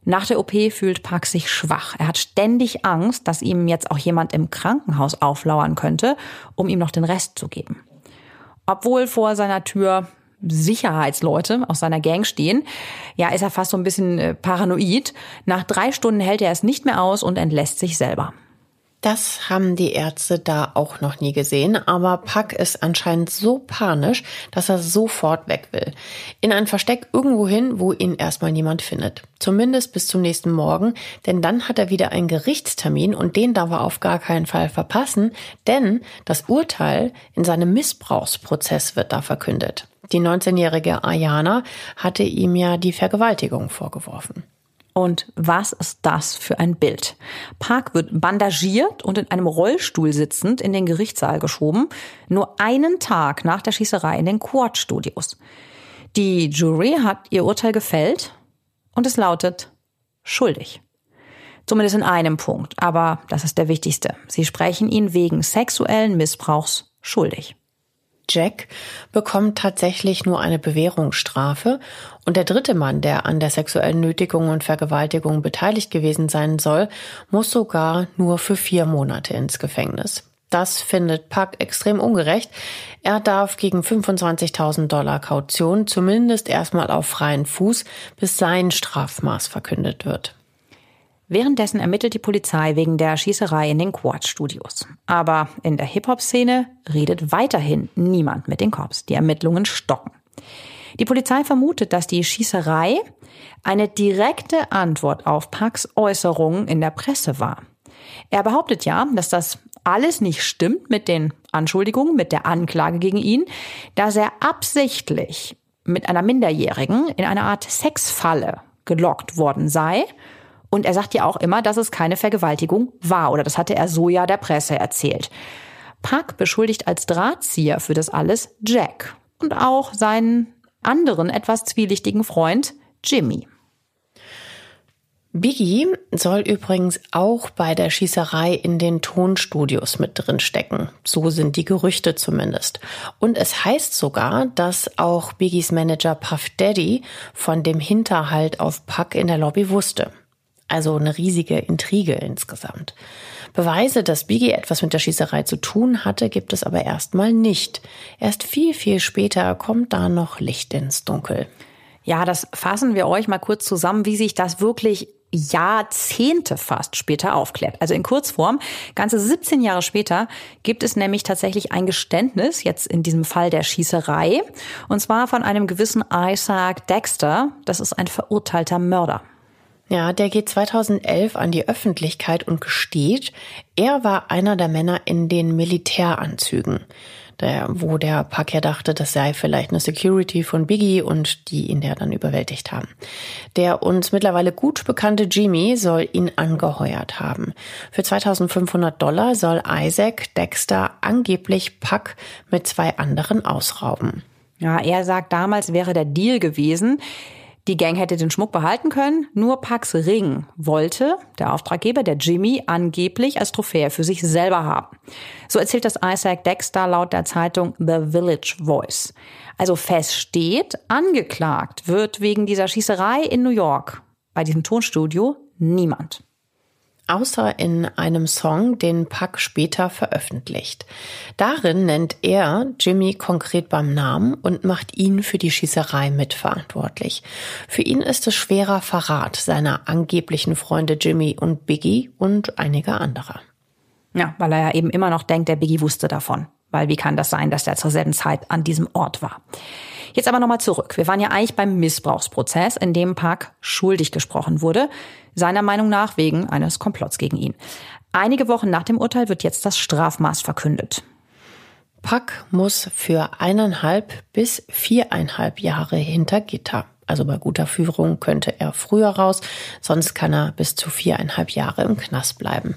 Nach der OP fühlt Park sich schwach. Er hat ständig Angst, dass ihm jetzt auch jemand im Krankenhaus auflauern könnte, um ihm noch den Rest zu geben. Obwohl vor seiner Tür Sicherheitsleute aus seiner Gang stehen, ja, ist er fast so ein bisschen äh, paranoid. Nach drei Stunden hält er es nicht mehr aus und entlässt sich selber. Das haben die Ärzte da auch noch nie gesehen, aber Puck ist anscheinend so panisch, dass er sofort weg will. In ein Versteck irgendwo hin, wo ihn erstmal niemand findet. Zumindest bis zum nächsten Morgen, denn dann hat er wieder einen Gerichtstermin und den darf er auf gar keinen Fall verpassen, denn das Urteil in seinem Missbrauchsprozess wird da verkündet. Die 19-jährige Ayana hatte ihm ja die Vergewaltigung vorgeworfen. Und was ist das für ein Bild? Park wird bandagiert und in einem Rollstuhl sitzend in den Gerichtssaal geschoben, nur einen Tag nach der Schießerei in den Quad Studios. Die Jury hat ihr Urteil gefällt und es lautet schuldig. Zumindest in einem Punkt, aber das ist der wichtigste. Sie sprechen ihn wegen sexuellen Missbrauchs schuldig. Jack bekommt tatsächlich nur eine Bewährungsstrafe und der dritte Mann, der an der sexuellen Nötigung und Vergewaltigung beteiligt gewesen sein soll, muss sogar nur für vier Monate ins Gefängnis. Das findet Puck extrem ungerecht. Er darf gegen 25.000 Dollar Kaution zumindest erstmal auf freien Fuß, bis sein Strafmaß verkündet wird. Währenddessen ermittelt die Polizei wegen der Schießerei in den Quad-Studios. Aber in der Hip-Hop-Szene redet weiterhin niemand mit den Cops. Die Ermittlungen stocken. Die Polizei vermutet, dass die Schießerei eine direkte Antwort auf Parks Äußerungen in der Presse war. Er behauptet ja, dass das alles nicht stimmt mit den Anschuldigungen, mit der Anklage gegen ihn, dass er absichtlich mit einer Minderjährigen in eine Art Sexfalle gelockt worden sei Und er sagt ja auch immer, dass es keine Vergewaltigung war, oder das hatte er so ja der Presse erzählt. Puck beschuldigt als Drahtzieher für das alles Jack und auch seinen anderen etwas zwielichtigen Freund Jimmy. Biggie soll übrigens auch bei der Schießerei in den Tonstudios mit drin stecken. So sind die Gerüchte zumindest. Und es heißt sogar, dass auch Biggies Manager Puff Daddy von dem Hinterhalt auf Puck in der Lobby wusste. Also eine riesige Intrige insgesamt. Beweise, dass Biggie etwas mit der Schießerei zu tun hatte, gibt es aber erstmal nicht. Erst viel, viel später kommt da noch Licht ins Dunkel. Ja, das fassen wir euch mal kurz zusammen, wie sich das wirklich Jahrzehnte fast später aufklärt. Also in Kurzform, ganze 17 Jahre später gibt es nämlich tatsächlich ein Geständnis, jetzt in diesem Fall der Schießerei, und zwar von einem gewissen Isaac Dexter. Das ist ein verurteilter Mörder. Ja, der geht 2011 an die Öffentlichkeit und gesteht, er war einer der Männer in den Militäranzügen der, wo der Parker dachte, das sei vielleicht eine Security von Biggie und die ihn der dann überwältigt haben. Der uns mittlerweile gut bekannte Jimmy soll ihn angeheuert haben. Für 2500 Dollar soll Isaac Dexter angeblich Puck mit zwei anderen ausrauben. Ja, er sagt, damals wäre der Deal gewesen, die Gang hätte den Schmuck behalten können, nur Pax Ring wollte der Auftraggeber, der Jimmy, angeblich als Trophäe für sich selber haben. So erzählt das Isaac Dexter laut der Zeitung The Village Voice. Also fest steht, angeklagt wird wegen dieser Schießerei in New York bei diesem Tonstudio niemand außer in einem Song, den Puck später veröffentlicht. Darin nennt er Jimmy konkret beim Namen und macht ihn für die Schießerei mitverantwortlich. Für ihn ist es schwerer Verrat seiner angeblichen Freunde Jimmy und Biggie und einiger anderer. Ja, weil er ja eben immer noch denkt, der Biggie wusste davon. Weil wie kann das sein, dass der zur selben Zeit an diesem Ort war? Jetzt aber nochmal zurück. Wir waren ja eigentlich beim Missbrauchsprozess, in dem Park schuldig gesprochen wurde, seiner Meinung nach wegen eines Komplotts gegen ihn. Einige Wochen nach dem Urteil wird jetzt das Strafmaß verkündet. Pack muss für eineinhalb bis viereinhalb Jahre hinter Gitter. Also bei guter Führung könnte er früher raus, sonst kann er bis zu viereinhalb Jahre im Knast bleiben.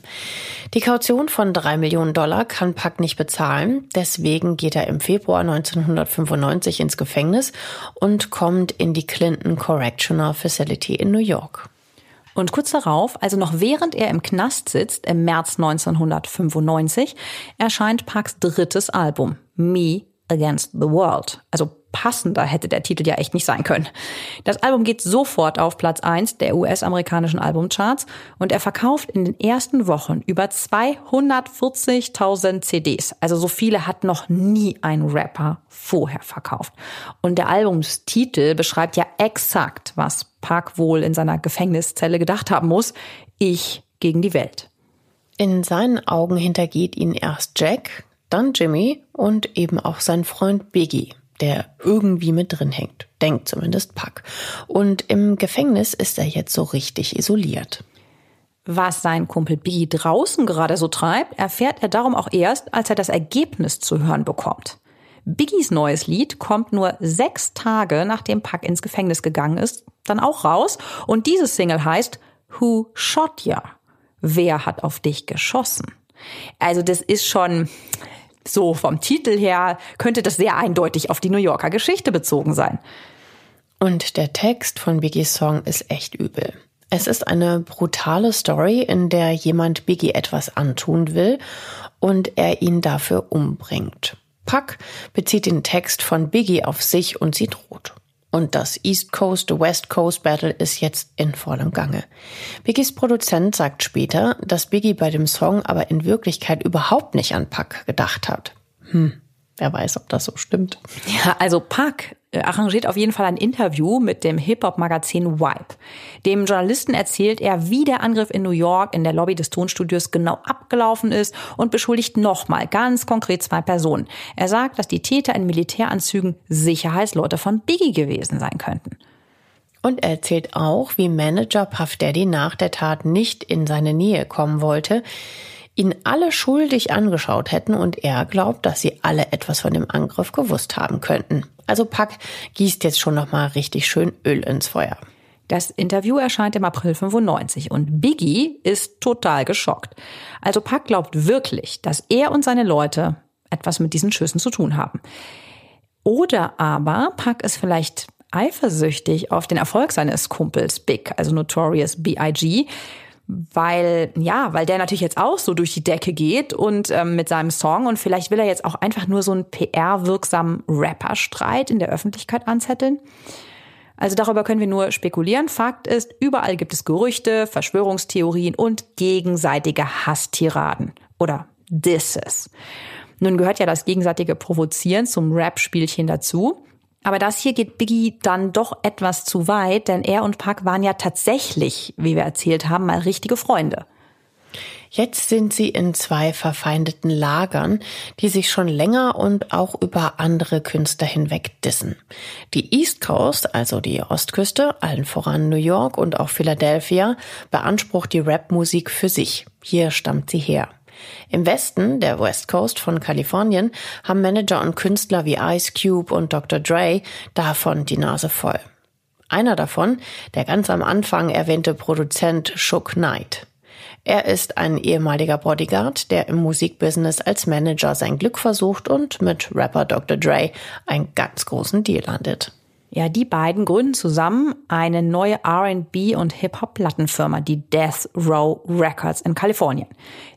Die Kaution von drei Millionen Dollar kann Pack nicht bezahlen, deswegen geht er im Februar 1995 ins Gefängnis und kommt in die Clinton Correctional Facility in New York. Und kurz darauf, also noch während er im Knast sitzt, im März 1995, erscheint Parks drittes Album, Me Against the World. Also passender hätte der Titel ja echt nicht sein können. Das Album geht sofort auf Platz 1 der US-amerikanischen Albumcharts und er verkauft in den ersten Wochen über 240.000 CDs. Also so viele hat noch nie ein Rapper vorher verkauft. Und der Albumstitel beschreibt ja exakt, was Park wohl in seiner Gefängniszelle gedacht haben muss. Ich gegen die Welt. In seinen Augen hintergeht ihn erst Jack, dann Jimmy und eben auch sein Freund Biggie der irgendwie mit drin hängt. Denkt zumindest Puck. Und im Gefängnis ist er jetzt so richtig isoliert. Was sein Kumpel Biggie draußen gerade so treibt, erfährt er darum auch erst, als er das Ergebnis zu hören bekommt. Biggies neues Lied kommt nur sechs Tage nachdem Puck ins Gefängnis gegangen ist, dann auch raus. Und dieses Single heißt Who Shot Ya? Wer hat auf dich geschossen? Also das ist schon, so vom Titel her könnte das sehr eindeutig auf die New Yorker Geschichte bezogen sein. Und der Text von Biggies Song ist echt übel. Es ist eine brutale Story, in der jemand Biggie etwas antun will und er ihn dafür umbringt. Puck bezieht den Text von Biggie auf sich und sie droht. Und das East Coast West Coast Battle ist jetzt in vollem Gange. Biggies Produzent sagt später, dass Biggie bei dem Song aber in Wirklichkeit überhaupt nicht an Puck gedacht hat. Hm, wer weiß, ob das so stimmt. Ja, also Puck äh, arrangiert auf jeden Fall ein Interview mit dem Hip-Hop-Magazin Vibe. Dem Journalisten erzählt er, wie der Angriff in New York in der Lobby des Tonstudios genau abgelaufen ist und beschuldigt nochmal ganz konkret zwei Personen. Er sagt, dass die Täter in Militäranzügen Sicherheitsleute von Biggie gewesen sein könnten. Und er erzählt auch, wie Manager Puff Daddy nach der Tat nicht in seine Nähe kommen wollte, ihn alle schuldig angeschaut hätten und er glaubt, dass sie alle etwas von dem Angriff gewusst haben könnten. Also Pack gießt jetzt schon noch mal richtig schön Öl ins Feuer. Das Interview erscheint im April 95 und Biggie ist total geschockt. Also Puck glaubt wirklich, dass er und seine Leute etwas mit diesen Schüssen zu tun haben. Oder aber Puck ist vielleicht eifersüchtig auf den Erfolg seines Kumpels Big, also Notorious B.I.G., weil ja, weil der natürlich jetzt auch so durch die Decke geht und ähm, mit seinem Song und vielleicht will er jetzt auch einfach nur so einen PR-wirksamen Rapper-Streit in der Öffentlichkeit anzetteln. Also darüber können wir nur spekulieren. Fakt ist, überall gibt es Gerüchte, Verschwörungstheorien und gegenseitige Hasstiraden oder Disses. Nun gehört ja das gegenseitige Provozieren zum Rap-Spielchen dazu. Aber das hier geht Biggie dann doch etwas zu weit, denn er und Park waren ja tatsächlich, wie wir erzählt haben, mal richtige Freunde. Jetzt sind sie in zwei verfeindeten Lagern, die sich schon länger und auch über andere Künstler hinweg dissen. Die East Coast, also die Ostküste, allen voran New York und auch Philadelphia, beansprucht die Rapmusik für sich. Hier stammt sie her. Im Westen, der West Coast von Kalifornien, haben Manager und Künstler wie Ice Cube und Dr. Dre davon die Nase voll. Einer davon, der ganz am Anfang erwähnte Produzent Shook Knight. Er ist ein ehemaliger Bodyguard, der im Musikbusiness als Manager sein Glück versucht und mit Rapper Dr. Dre einen ganz großen Deal landet. Ja, die beiden gründen zusammen eine neue R&B und Hip-Hop-Plattenfirma, die Death Row Records in Kalifornien.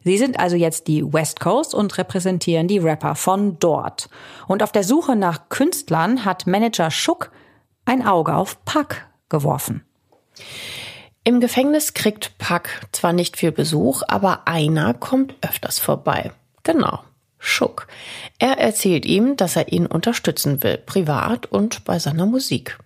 Sie sind also jetzt die West Coast und repräsentieren die Rapper von dort. Und auf der Suche nach Künstlern hat Manager Schuck ein Auge auf Puck geworfen. Im Gefängnis kriegt Puck zwar nicht viel Besuch, aber einer kommt öfters vorbei. Genau, Schuck. Er erzählt ihm, dass er ihn unterstützen will, privat und bei seiner Musik.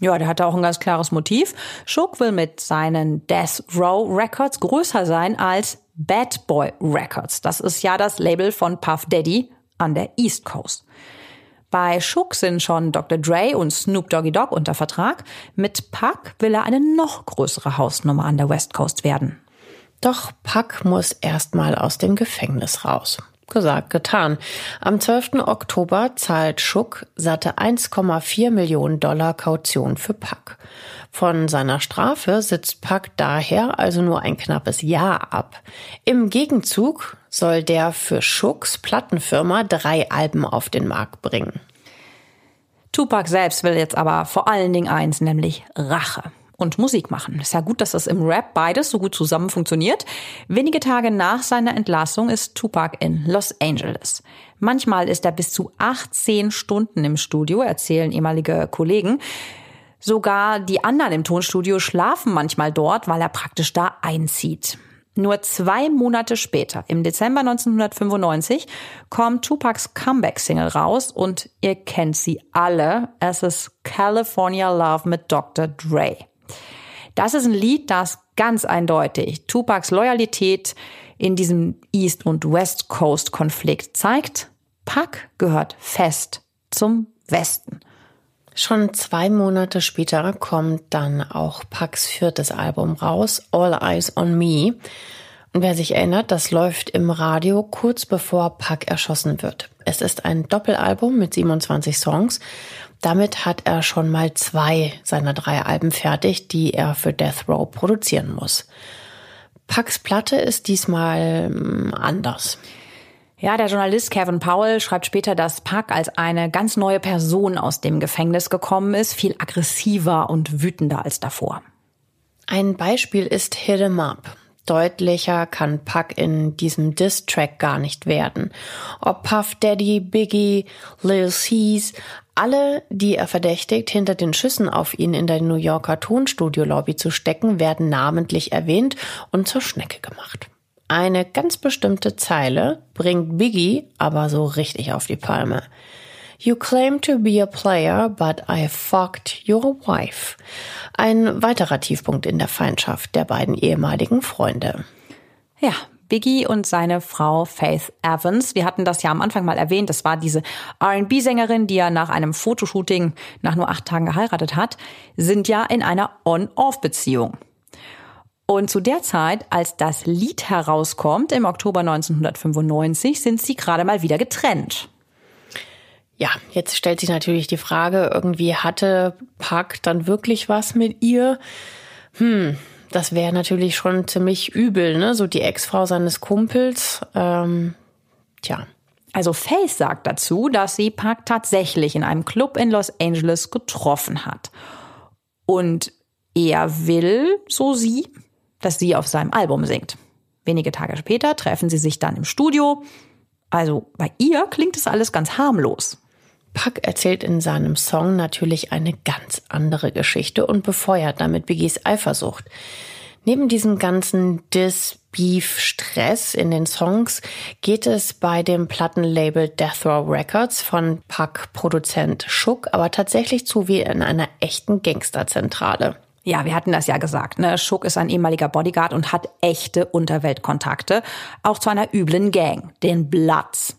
Ja, der hatte auch ein ganz klares Motiv. Schuck will mit seinen Death Row Records größer sein als Bad Boy Records. Das ist ja das Label von Puff Daddy an der East Coast. Bei Schuck sind schon Dr. Dre und Snoop Doggy Dogg unter Vertrag. Mit Puck will er eine noch größere Hausnummer an der West Coast werden. Doch Puck muss erstmal aus dem Gefängnis raus. Gesagt, getan. Am 12. Oktober zahlt Schuck satte 1,4 Millionen Dollar Kaution für Pack. Von seiner Strafe sitzt Pack daher also nur ein knappes Jahr ab. Im Gegenzug soll der für Schucks Plattenfirma drei Alben auf den Markt bringen. Tupac selbst will jetzt aber vor allen Dingen eins, nämlich Rache und Musik machen. Ist ja gut, dass das im Rap beides so gut zusammen funktioniert. Wenige Tage nach seiner Entlassung ist Tupac in Los Angeles. Manchmal ist er bis zu 18 Stunden im Studio, erzählen ehemalige Kollegen. Sogar die anderen im Tonstudio schlafen manchmal dort, weil er praktisch da einzieht. Nur zwei Monate später, im Dezember 1995, kommt Tupacs Comeback-Single raus und ihr kennt sie alle. Es ist California Love mit Dr. Dre. Das ist ein Lied, das ganz eindeutig Tupacs Loyalität in diesem East- und West Coast-Konflikt zeigt. Pac gehört fest zum Westen. Schon zwei Monate später kommt dann auch Pacs viertes Album raus, All Eyes on Me. Und wer sich erinnert, das läuft im Radio kurz bevor Pac erschossen wird. Es ist ein Doppelalbum mit 27 Songs damit hat er schon mal zwei seiner drei Alben fertig, die er für Death Row produzieren muss. Pax Platte ist diesmal hm, anders. Ja, der Journalist Kevin Powell schreibt später, dass Puck als eine ganz neue Person aus dem Gefängnis gekommen ist, viel aggressiver und wütender als davor. Ein Beispiel ist Hit 'em Up. Deutlicher kann Puck in diesem Diss-Track gar nicht werden. Ob Puff Daddy, Biggie, Lil Cease, alle, die er verdächtigt, hinter den Schüssen auf ihn in der New Yorker Tonstudio-Lobby zu stecken, werden namentlich erwähnt und zur Schnecke gemacht. Eine ganz bestimmte Zeile bringt Biggie aber so richtig auf die Palme. You claim to be a player, but I fucked your wife. Ein weiterer Tiefpunkt in der Feindschaft der beiden ehemaligen Freunde. Ja, Biggie und seine Frau Faith Evans. Wir hatten das ja am Anfang mal erwähnt. Das war diese R&B-Sängerin, die er nach einem Fotoshooting nach nur acht Tagen geheiratet hat, sind ja in einer On-Off-Beziehung. Und zu der Zeit, als das Lied herauskommt, im Oktober 1995, sind sie gerade mal wieder getrennt. Ja, jetzt stellt sich natürlich die Frage, irgendwie hatte Park dann wirklich was mit ihr? Hm, das wäre natürlich schon ziemlich übel, ne? So die Ex-Frau seines Kumpels. Ähm, tja. Also Faith sagt dazu, dass sie Park tatsächlich in einem Club in Los Angeles getroffen hat. Und er will, so sie, dass sie auf seinem Album singt. Wenige Tage später treffen sie sich dann im Studio. Also bei ihr klingt es alles ganz harmlos. Puck erzählt in seinem Song natürlich eine ganz andere Geschichte und befeuert damit Biggies Eifersucht. Neben diesem ganzen Dis-Beef-Stress in den Songs geht es bei dem Plattenlabel Death Row Records von Puck-Produzent Schuck aber tatsächlich zu wie in einer echten Gangsterzentrale. Ja, wir hatten das ja gesagt. Ne? Schuck ist ein ehemaliger Bodyguard und hat echte Unterweltkontakte, auch zu einer üblen Gang, den Bloods.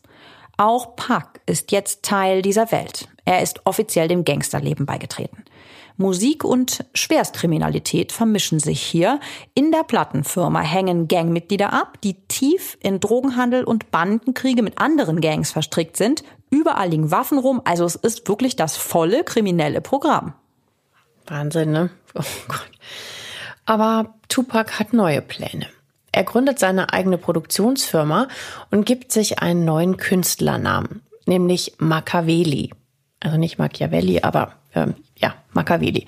Auch Puck ist jetzt Teil dieser Welt. Er ist offiziell dem Gangsterleben beigetreten. Musik und Schwerstkriminalität vermischen sich hier. In der Plattenfirma hängen Gangmitglieder ab, die tief in Drogenhandel und Bandenkriege mit anderen Gangs verstrickt sind. Überall liegen Waffen rum, also es ist wirklich das volle kriminelle Programm. Wahnsinn, ne? Oh Gott. Aber Tupac hat neue Pläne. Er gründet seine eigene Produktionsfirma und gibt sich einen neuen Künstlernamen, nämlich Machiavelli. Also nicht Machiavelli, aber ähm, ja, Machiavelli.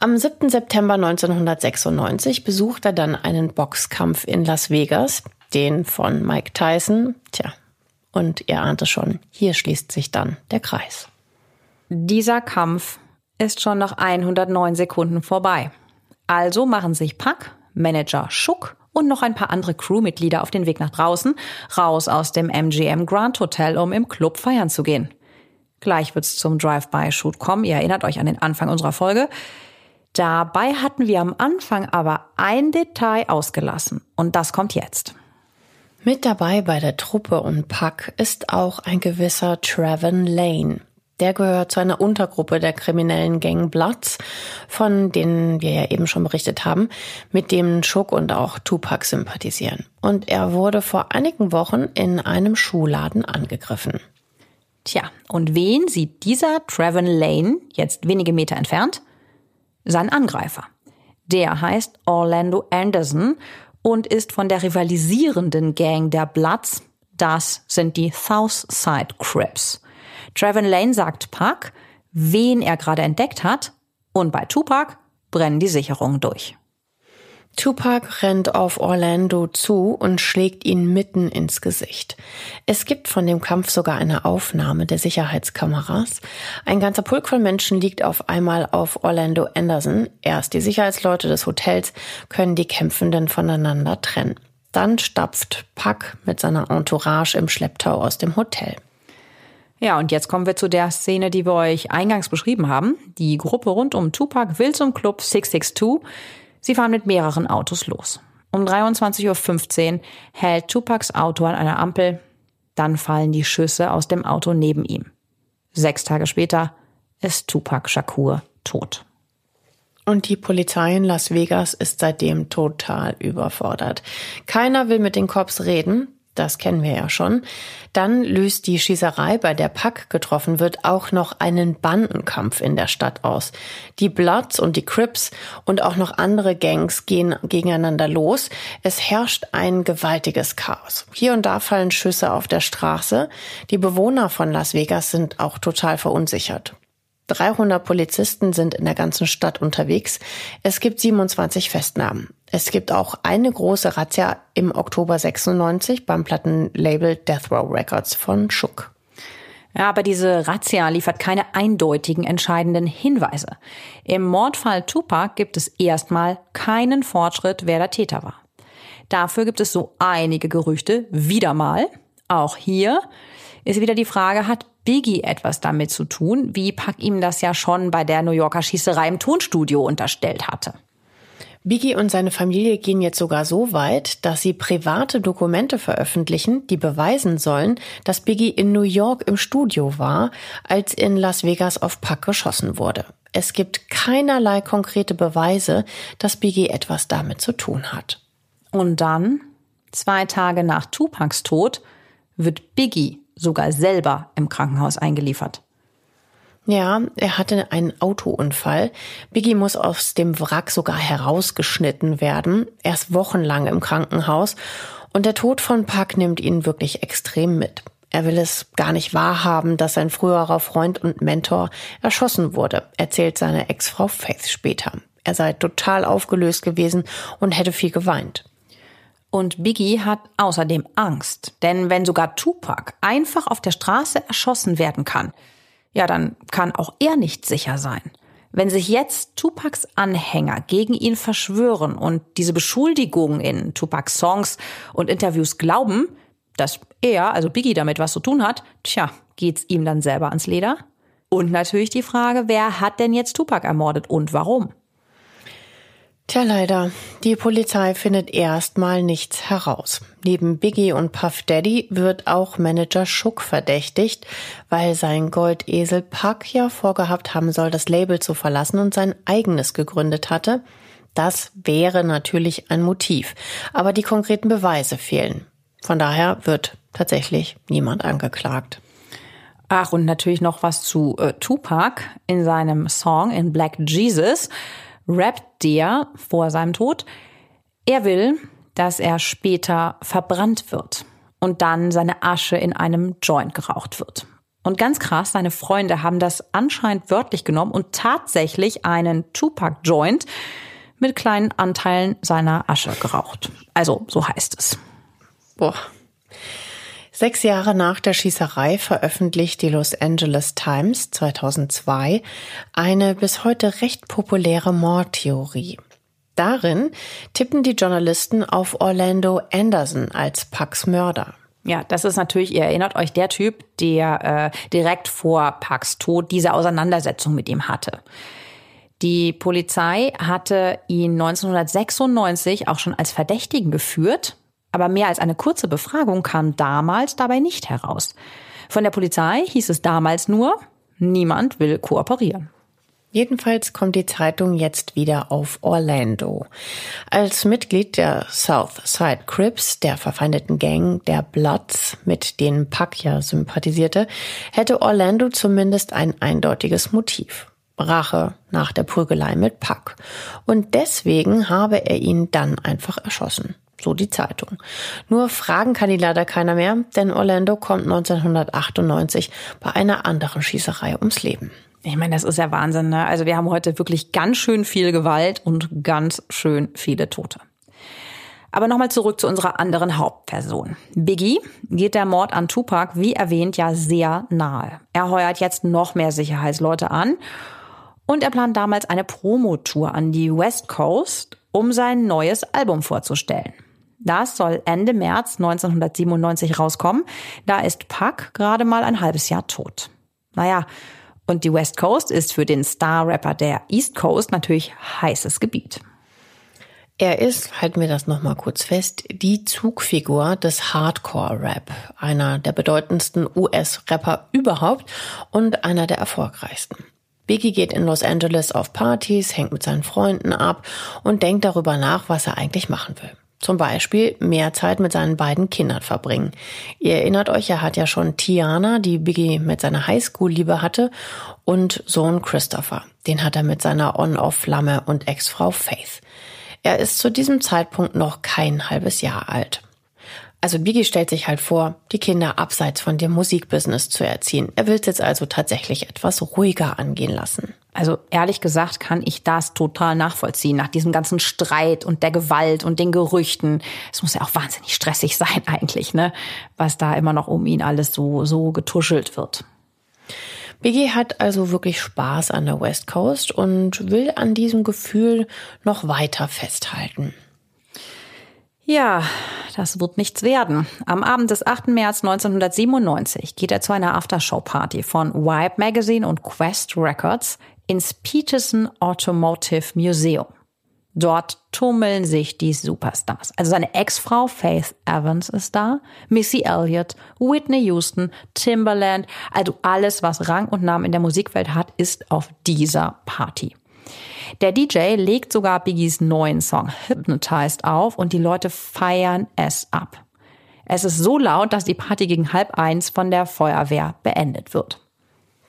Am 7. September 1996 besucht er dann einen Boxkampf in Las Vegas, den von Mike Tyson. Tja, und ihr ahnt es schon, hier schließt sich dann der Kreis. Dieser Kampf ist schon nach 109 Sekunden vorbei. Also machen sich Pack, Manager Schuck und noch ein paar andere Crewmitglieder auf den Weg nach draußen, raus aus dem MGM Grand Hotel, um im Club feiern zu gehen. Gleich wird's zum Drive-by-Shoot kommen. Ihr erinnert euch an den Anfang unserer Folge. Dabei hatten wir am Anfang aber ein Detail ausgelassen und das kommt jetzt. Mit dabei bei der Truppe und Pack ist auch ein gewisser Trevin Lane. Der gehört zu einer Untergruppe der kriminellen Gang Bloods, von denen wir ja eben schon berichtet haben, mit dem Schuck und auch Tupac sympathisieren. Und er wurde vor einigen Wochen in einem Schuhladen angegriffen. Tja, und wen sieht dieser Trevor Lane jetzt wenige Meter entfernt? Sein Angreifer. Der heißt Orlando Anderson und ist von der rivalisierenden Gang der Bloods. Das sind die Southside Crips. Trevin Lane sagt Puck, wen er gerade entdeckt hat, und bei Tupac brennen die Sicherungen durch. Tupac rennt auf Orlando zu und schlägt ihn mitten ins Gesicht. Es gibt von dem Kampf sogar eine Aufnahme der Sicherheitskameras. Ein ganzer Pulk von Menschen liegt auf einmal auf Orlando Anderson. Erst die Sicherheitsleute des Hotels können die Kämpfenden voneinander trennen. Dann stapft Puck mit seiner Entourage im Schlepptau aus dem Hotel. Ja, und jetzt kommen wir zu der Szene, die wir euch eingangs beschrieben haben. Die Gruppe rund um Tupac will zum Club 662. Sie fahren mit mehreren Autos los. Um 23.15 Uhr hält Tupacs Auto an einer Ampel. Dann fallen die Schüsse aus dem Auto neben ihm. Sechs Tage später ist Tupac Shakur tot. Und die Polizei in Las Vegas ist seitdem total überfordert. Keiner will mit den Cops reden. Das kennen wir ja schon. Dann löst die Schießerei, bei der Pack getroffen wird, auch noch einen Bandenkampf in der Stadt aus. Die Bloods und die Crips und auch noch andere Gangs gehen gegeneinander los. Es herrscht ein gewaltiges Chaos. Hier und da fallen Schüsse auf der Straße. Die Bewohner von Las Vegas sind auch total verunsichert. 300 Polizisten sind in der ganzen Stadt unterwegs. Es gibt 27 Festnahmen. Es gibt auch eine große Razzia im Oktober 96 beim Plattenlabel Death Row Records von Schuck. Ja, aber diese Razzia liefert keine eindeutigen entscheidenden Hinweise. Im Mordfall Tupac gibt es erstmal keinen Fortschritt, wer der Täter war. Dafür gibt es so einige Gerüchte, wieder mal. Auch hier ist wieder die Frage, hat Biggie etwas damit zu tun, wie Pack ihm das ja schon bei der New Yorker Schießerei im Tonstudio unterstellt hatte? Biggie und seine Familie gehen jetzt sogar so weit, dass sie private Dokumente veröffentlichen, die beweisen sollen, dass Biggie in New York im Studio war, als in Las Vegas auf Pack geschossen wurde. Es gibt keinerlei konkrete Beweise, dass Biggie etwas damit zu tun hat. Und dann, zwei Tage nach Tupacs Tod, wird Biggie sogar selber im Krankenhaus eingeliefert. Ja, er hatte einen Autounfall. Biggie muss aus dem Wrack sogar herausgeschnitten werden. Er ist wochenlang im Krankenhaus und der Tod von Puck nimmt ihn wirklich extrem mit. Er will es gar nicht wahrhaben, dass sein früherer Freund und Mentor erschossen wurde, erzählt seine Ex-Frau Faith später. Er sei total aufgelöst gewesen und hätte viel geweint. Und Biggie hat außerdem Angst, denn wenn sogar Tupac einfach auf der Straße erschossen werden kann, ja, dann kann auch er nicht sicher sein. Wenn sich jetzt Tupacs Anhänger gegen ihn verschwören und diese Beschuldigungen in Tupacs Songs und Interviews glauben, dass er, also Biggie, damit was zu tun hat, tja, geht's ihm dann selber ans Leder? Und natürlich die Frage, wer hat denn jetzt Tupac ermordet und warum? Tja, leider. Die Polizei findet erstmal nichts heraus. Neben Biggie und Puff Daddy wird auch Manager Schuck verdächtigt, weil sein Goldesel Puck ja vorgehabt haben soll, das Label zu verlassen und sein eigenes gegründet hatte. Das wäre natürlich ein Motiv. Aber die konkreten Beweise fehlen. Von daher wird tatsächlich niemand angeklagt. Ach, und natürlich noch was zu äh, Tupac in seinem Song in Black Jesus rappt der vor seinem Tod, er will, dass er später verbrannt wird und dann seine Asche in einem Joint geraucht wird. Und ganz krass, seine Freunde haben das anscheinend wörtlich genommen und tatsächlich einen Tupac-Joint mit kleinen Anteilen seiner Asche geraucht. Also, so heißt es. Boah, Sechs Jahre nach der Schießerei veröffentlicht die Los Angeles Times 2002 eine bis heute recht populäre Mordtheorie. Darin tippen die Journalisten auf Orlando Anderson als Pucks Mörder. Ja, das ist natürlich, ihr erinnert euch, der Typ, der äh, direkt vor Pucks Tod diese Auseinandersetzung mit ihm hatte. Die Polizei hatte ihn 1996 auch schon als Verdächtigen geführt, aber mehr als eine kurze Befragung kam damals dabei nicht heraus. Von der Polizei hieß es damals nur, niemand will kooperieren. Jedenfalls kommt die Zeitung jetzt wieder auf Orlando. Als Mitglied der South Side Crips, der verfeindeten Gang der Bloods, mit denen ja sympathisierte, hätte Orlando zumindest ein eindeutiges Motiv. Rache nach der Prügelei mit Puck. Und deswegen habe er ihn dann einfach erschossen. So die Zeitung. Nur fragen kann die leider keiner mehr, denn Orlando kommt 1998 bei einer anderen Schießerei ums Leben. Ich meine, das ist ja Wahnsinn. Ne? Also wir haben heute wirklich ganz schön viel Gewalt und ganz schön viele Tote. Aber nochmal zurück zu unserer anderen Hauptperson. Biggie geht der Mord an Tupac, wie erwähnt, ja sehr nahe. Er heuert jetzt noch mehr Sicherheitsleute an und er plant damals eine Promotour an die West Coast, um sein neues Album vorzustellen. Das soll Ende März 1997 rauskommen. Da ist Puck gerade mal ein halbes Jahr tot. Naja, und die West Coast ist für den Star-Rapper der East Coast natürlich heißes Gebiet. Er ist, halten wir das nochmal kurz fest, die Zugfigur des Hardcore-Rap, einer der bedeutendsten US-Rapper überhaupt und einer der erfolgreichsten. Biggie geht in Los Angeles auf Partys, hängt mit seinen Freunden ab und denkt darüber nach, was er eigentlich machen will. Zum Beispiel mehr Zeit mit seinen beiden Kindern verbringen. Ihr erinnert euch, er hat ja schon Tiana, die Biggie mit seiner Highschool-Liebe hatte, und Sohn Christopher. Den hat er mit seiner On-Off-Flamme und Ex-Frau Faith. Er ist zu diesem Zeitpunkt noch kein halbes Jahr alt. Also Biggie stellt sich halt vor, die Kinder abseits von dem Musikbusiness zu erziehen. Er will es jetzt also tatsächlich etwas ruhiger angehen lassen. Also ehrlich gesagt kann ich das total nachvollziehen nach diesem ganzen Streit und der Gewalt und den Gerüchten. Es muss ja auch wahnsinnig stressig sein eigentlich, ne? Was da immer noch um ihn alles so so getuschelt wird. Biggie hat also wirklich Spaß an der West Coast und will an diesem Gefühl noch weiter festhalten. Ja, das wird nichts werden. Am Abend des 8. März 1997 geht er zu einer Aftershow-Party von Vibe Magazine und Quest Records ins Peterson Automotive Museum. Dort tummeln sich die Superstars. Also seine Ex-Frau Faith Evans ist da, Missy Elliott, Whitney Houston, Timberland, also alles, was Rang und Namen in der Musikwelt hat, ist auf dieser Party. Der DJ legt sogar Biggies neuen Song Hypnotized auf und die Leute feiern es ab. Es ist so laut, dass die Party gegen halb eins von der Feuerwehr beendet wird.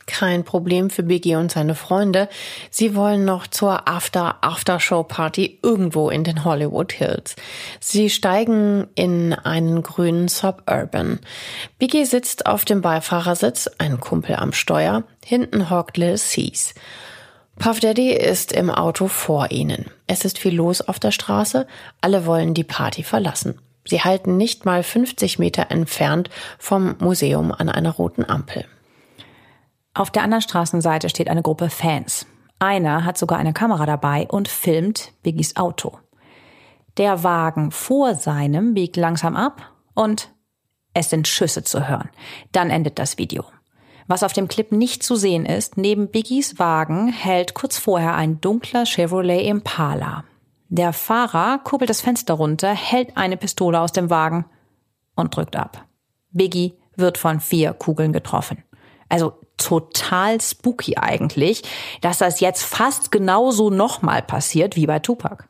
Kein Problem für Biggie und seine Freunde. Sie wollen noch zur After-After-Show-Party irgendwo in den Hollywood Hills. Sie steigen in einen grünen Suburban. Biggie sitzt auf dem Beifahrersitz, ein Kumpel am Steuer. Hinten hockt Lil Cease. Puff Daddy ist im Auto vor ihnen. Es ist viel los auf der Straße. Alle wollen die Party verlassen. Sie halten nicht mal 50 Meter entfernt vom Museum an einer roten Ampel. Auf der anderen Straßenseite steht eine Gruppe Fans. Einer hat sogar eine Kamera dabei und filmt Biggies Auto. Der Wagen vor seinem biegt langsam ab und es sind Schüsse zu hören. Dann endet das Video. Was auf dem Clip nicht zu sehen ist, neben Biggies Wagen hält kurz vorher ein dunkler Chevrolet Impala. Der Fahrer kurbelt das Fenster runter, hält eine Pistole aus dem Wagen und drückt ab. Biggie wird von vier Kugeln getroffen. Also total spooky eigentlich, dass das jetzt fast genauso nochmal passiert wie bei Tupac.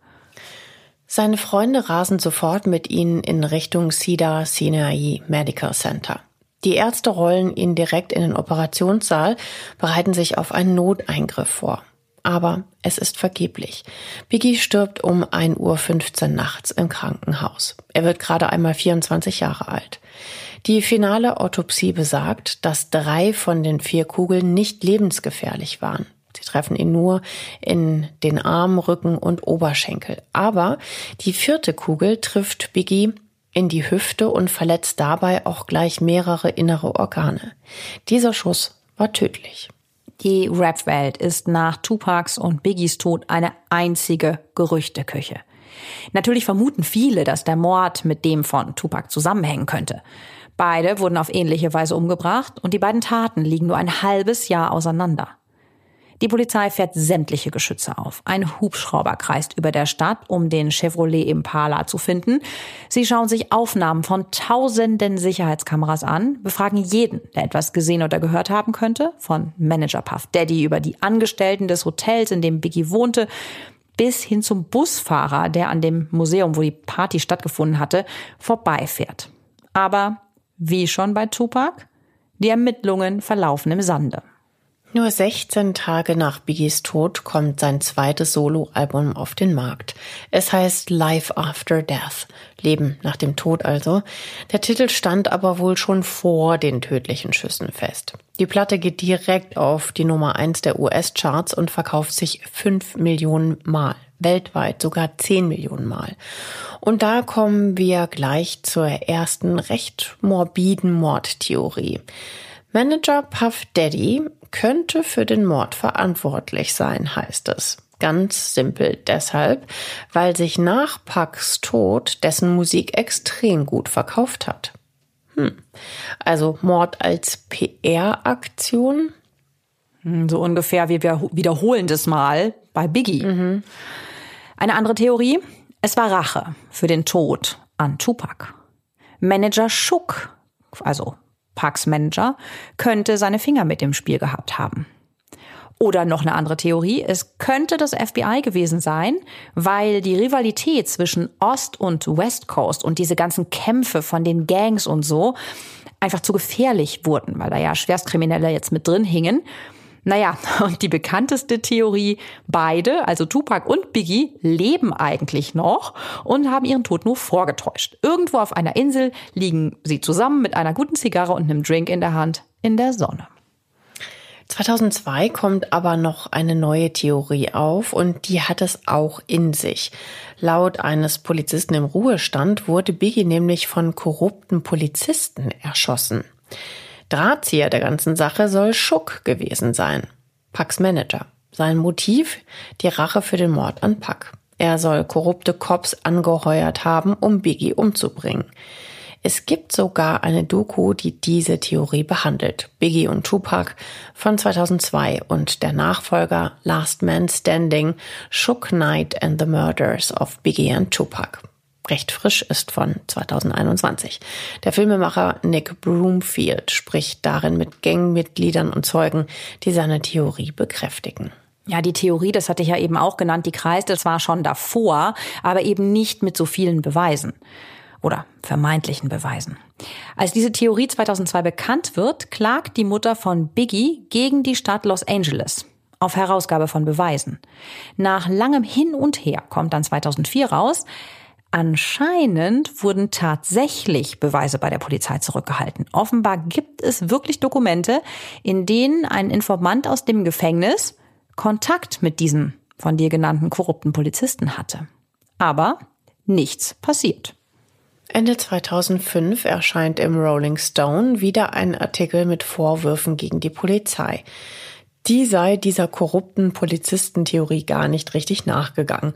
Seine Freunde rasen sofort mit ihnen in Richtung Cedar Sinai Medical Center. Die Ärzte rollen ihn direkt in den Operationssaal, bereiten sich auf einen Noteingriff vor. Aber es ist vergeblich. Biggie stirbt um 1.15 Uhr nachts im Krankenhaus. Er wird gerade einmal 24 Jahre alt. Die finale Autopsie besagt, dass drei von den vier Kugeln nicht lebensgefährlich waren. Sie treffen ihn nur in den Arm, Rücken und Oberschenkel. Aber die vierte Kugel trifft Biggie in die Hüfte und verletzt dabei auch gleich mehrere innere Organe. Dieser Schuss war tödlich. Die Rap-Welt ist nach Tupacs und Biggies Tod eine einzige Gerüchteküche. Natürlich vermuten viele, dass der Mord mit dem von Tupac zusammenhängen könnte. Beide wurden auf ähnliche Weise umgebracht und die beiden Taten liegen nur ein halbes Jahr auseinander. Die Polizei fährt sämtliche Geschütze auf. Ein Hubschrauber kreist über der Stadt, um den Chevrolet Impala zu finden. Sie schauen sich Aufnahmen von tausenden Sicherheitskameras an, befragen jeden, der etwas gesehen oder gehört haben könnte, von Manager Puff Daddy über die Angestellten des Hotels, in dem Biggie wohnte, bis hin zum Busfahrer, der an dem Museum, wo die Party stattgefunden hatte, vorbeifährt. Aber wie schon bei Tupac, die Ermittlungen verlaufen im Sande. Nur 16 Tage nach Biggies Tod kommt sein zweites Soloalbum auf den Markt. Es heißt Life After Death, Leben nach dem Tod also. Der Titel stand aber wohl schon vor den tödlichen Schüssen fest. Die Platte geht direkt auf die Nummer 1 der US-Charts und verkauft sich 5 Millionen Mal. Weltweit sogar 10 Millionen Mal. Und da kommen wir gleich zur ersten recht morbiden Mordtheorie. Manager Puff Daddy könnte für den Mord verantwortlich sein, heißt es. Ganz simpel deshalb, weil sich nach Pucks Tod dessen Musik extrem gut verkauft hat. Hm. Also Mord als PR-Aktion? Hm, so ungefähr wie wir wiederholen das mal bei Biggie. Mhm. Eine andere Theorie? Es war Rache für den Tod an Tupac. Manager Schuck, also Parks Manager, könnte seine Finger mit dem Spiel gehabt haben. Oder noch eine andere Theorie, es könnte das FBI gewesen sein, weil die Rivalität zwischen Ost und West Coast und diese ganzen Kämpfe von den Gangs und so einfach zu gefährlich wurden, weil da ja Schwerstkriminelle jetzt mit drin hingen naja, und die bekannteste Theorie, beide, also Tupac und Biggie, leben eigentlich noch und haben ihren Tod nur vorgetäuscht. Irgendwo auf einer Insel liegen sie zusammen mit einer guten Zigarre und einem Drink in der Hand in der Sonne. 2002 kommt aber noch eine neue Theorie auf und die hat es auch in sich. Laut eines Polizisten im Ruhestand wurde Biggie nämlich von korrupten Polizisten erschossen. Drahtzieher der ganzen Sache soll Schuck gewesen sein. Pucks Manager. Sein Motiv? Die Rache für den Mord an Puck. Er soll korrupte Cops angeheuert haben, um Biggie umzubringen. Es gibt sogar eine Doku, die diese Theorie behandelt. Biggie und Tupac von 2002 und der Nachfolger Last Man Standing, Shook Knight and the Murders of Biggie and Tupac recht frisch ist von 2021. Der Filmemacher Nick Broomfield spricht darin mit Gangmitgliedern und Zeugen, die seine Theorie bekräftigen. Ja, die Theorie, das hatte ich ja eben auch genannt, die kreiste zwar schon davor, aber eben nicht mit so vielen Beweisen. oder vermeintlichen Beweisen. Als diese Theorie 2002 bekannt wird, klagt die Mutter von Biggie gegen die Stadt Los Angeles auf Herausgabe von Beweisen. Nach langem Hin und Her kommt dann 2004 raus, Anscheinend wurden tatsächlich Beweise bei der Polizei zurückgehalten. Offenbar gibt es wirklich Dokumente, in denen ein Informant aus dem Gefängnis Kontakt mit diesem von dir genannten korrupten Polizisten hatte. Aber nichts passiert. Ende 2005 erscheint im Rolling Stone wieder ein Artikel mit Vorwürfen gegen die Polizei die sei dieser korrupten Polizistentheorie gar nicht richtig nachgegangen.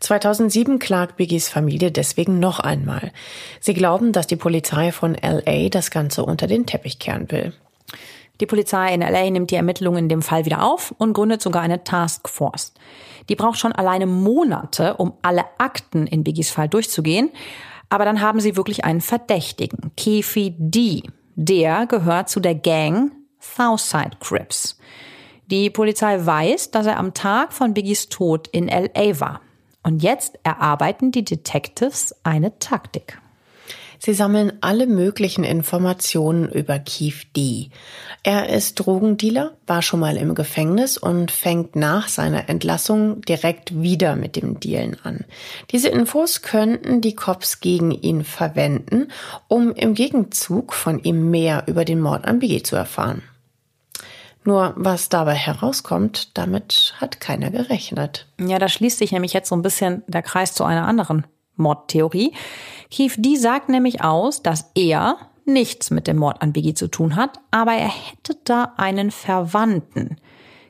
2007 klagt Biggies Familie deswegen noch einmal. Sie glauben, dass die Polizei von LA das Ganze unter den Teppich kehren will. Die Polizei in LA nimmt die Ermittlungen in dem Fall wieder auf und gründet sogar eine Taskforce. Die braucht schon alleine Monate, um alle Akten in Biggies Fall durchzugehen. Aber dann haben sie wirklich einen Verdächtigen, Keefe D. Der gehört zu der Gang Southside Crips. Die Polizei weiß, dass er am Tag von Biggies Tod in LA war. Und jetzt erarbeiten die Detectives eine Taktik. Sie sammeln alle möglichen Informationen über Keith D. Er ist Drogendealer, war schon mal im Gefängnis und fängt nach seiner Entlassung direkt wieder mit dem Dealen an. Diese Infos könnten die Cops gegen ihn verwenden, um im Gegenzug von ihm mehr über den Mord an Biggie zu erfahren. Nur was dabei herauskommt, damit hat keiner gerechnet. Ja, da schließt sich nämlich jetzt so ein bisschen der Kreis zu einer anderen Mordtheorie. Keith die sagt nämlich aus, dass er nichts mit dem Mord an Biggie zu tun hat, aber er hätte da einen Verwandten.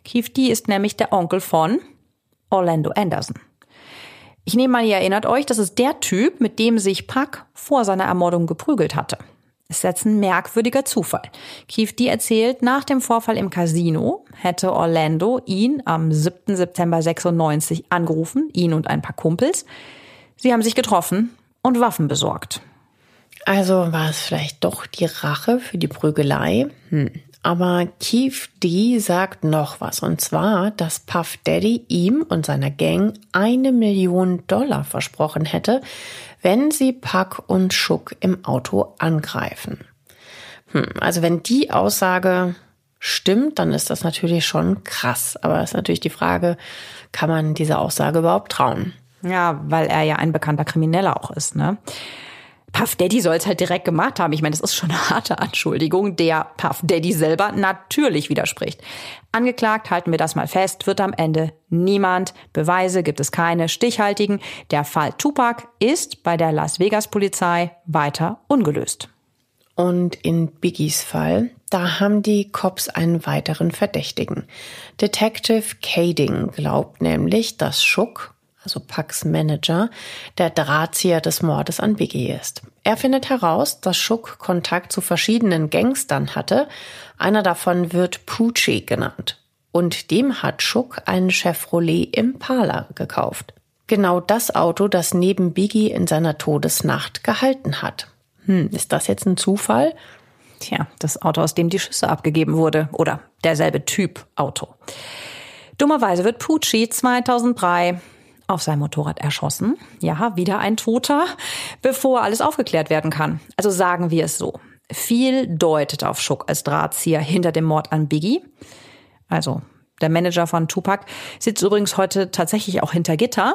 Keith D ist nämlich der Onkel von Orlando Anderson. Ich nehme mal, ihr erinnert euch, das ist der Typ, mit dem sich Puck vor seiner Ermordung geprügelt hatte. Ist jetzt ein merkwürdiger Zufall. Keith D erzählt, nach dem Vorfall im Casino hätte Orlando ihn am 7. September 96 angerufen, ihn und ein paar Kumpels. Sie haben sich getroffen und Waffen besorgt. Also war es vielleicht doch die Rache für die Prügelei? Hm. Aber Keith D sagt noch was, und zwar, dass Puff Daddy ihm und seiner Gang eine Million Dollar versprochen hätte, wenn sie Puck und Schuck im Auto angreifen. Hm, also wenn die Aussage stimmt, dann ist das natürlich schon krass. Aber es ist natürlich die Frage, kann man dieser Aussage überhaupt trauen? Ja, weil er ja ein bekannter Krimineller auch ist, ne? Puff Daddy soll es halt direkt gemacht haben. Ich meine, das ist schon eine harte Anschuldigung, der Puff Daddy selber natürlich widerspricht. Angeklagt, halten wir das mal fest, wird am Ende niemand. Beweise gibt es keine stichhaltigen. Der Fall Tupac ist bei der Las Vegas Polizei weiter ungelöst. Und in Biggies Fall, da haben die Cops einen weiteren Verdächtigen. Detective Kading glaubt nämlich, dass Schuck also Pucks Manager, der Drahtzieher des Mordes an Biggie ist. Er findet heraus, dass Schuck Kontakt zu verschiedenen Gangstern hatte. Einer davon wird Poochie genannt. Und dem hat Schuck einen Chevrolet Impala gekauft. Genau das Auto, das neben Biggie in seiner Todesnacht gehalten hat. Hm, ist das jetzt ein Zufall? Tja, das Auto, aus dem die Schüsse abgegeben wurde. Oder derselbe Typ Auto. Dummerweise wird Pucci 2003 auf sein Motorrad erschossen. Ja, wieder ein Toter, bevor alles aufgeklärt werden kann. Also sagen wir es so. Viel deutet auf Schuck als Drahtzieher hinter dem Mord an Biggie. Also der Manager von Tupac sitzt übrigens heute tatsächlich auch hinter Gitter,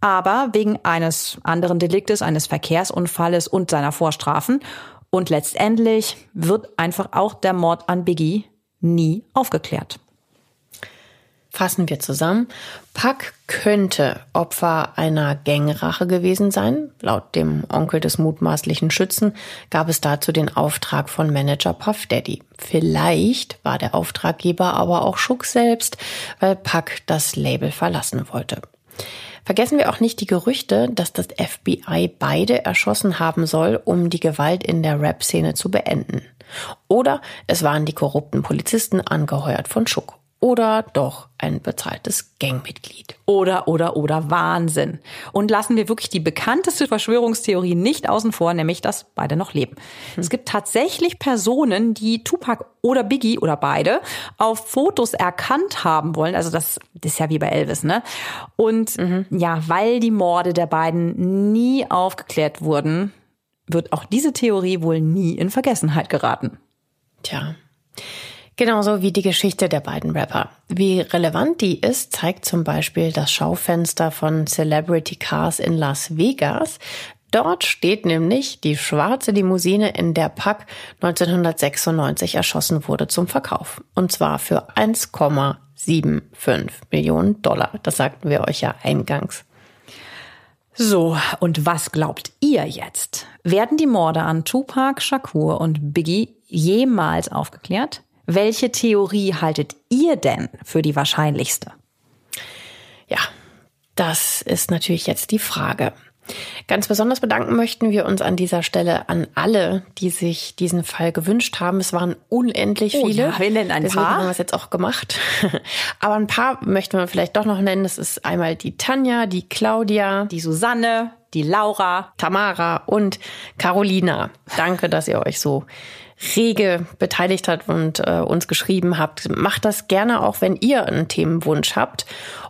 aber wegen eines anderen Deliktes, eines Verkehrsunfalles und seiner Vorstrafen. Und letztendlich wird einfach auch der Mord an Biggie nie aufgeklärt. Fassen wir zusammen. Puck könnte Opfer einer Gangrache gewesen sein. Laut dem Onkel des mutmaßlichen Schützen gab es dazu den Auftrag von Manager Puff Daddy. Vielleicht war der Auftraggeber aber auch Schuck selbst, weil Puck das Label verlassen wollte. Vergessen wir auch nicht die Gerüchte, dass das FBI beide erschossen haben soll, um die Gewalt in der Rap-Szene zu beenden. Oder es waren die korrupten Polizisten angeheuert von Schuck oder doch ein bezahltes Gangmitglied. Oder, oder, oder Wahnsinn. Und lassen wir wirklich die bekannteste Verschwörungstheorie nicht außen vor, nämlich, dass beide noch leben. Hm. Es gibt tatsächlich Personen, die Tupac oder Biggie oder beide auf Fotos erkannt haben wollen. Also das, das ist ja wie bei Elvis, ne? Und mhm. ja, weil die Morde der beiden nie aufgeklärt wurden, wird auch diese Theorie wohl nie in Vergessenheit geraten. Tja. Genauso wie die Geschichte der beiden Rapper. Wie relevant die ist, zeigt zum Beispiel das Schaufenster von Celebrity Cars in Las Vegas. Dort steht nämlich die schwarze Limousine, in der Pack 1996 erschossen wurde, zum Verkauf. Und zwar für 1,75 Millionen Dollar. Das sagten wir euch ja eingangs. So, und was glaubt ihr jetzt? Werden die Morde an Tupac, Shakur und Biggie jemals aufgeklärt? Welche Theorie haltet ihr denn für die wahrscheinlichste? Ja, das ist natürlich jetzt die Frage. Ganz besonders bedanken möchten wir uns an dieser Stelle an alle, die sich diesen Fall gewünscht haben. Es waren unendlich oh, viele. Ja, wir nennen ein Deswegen paar. haben wir es jetzt auch gemacht. Aber ein paar möchten wir vielleicht doch noch nennen. Das ist einmal die Tanja, die Claudia, die Susanne, die Laura, Tamara und Carolina. Danke, dass ihr euch so rege beteiligt habt und äh, uns geschrieben habt. Macht das gerne auch, wenn ihr einen Themenwunsch habt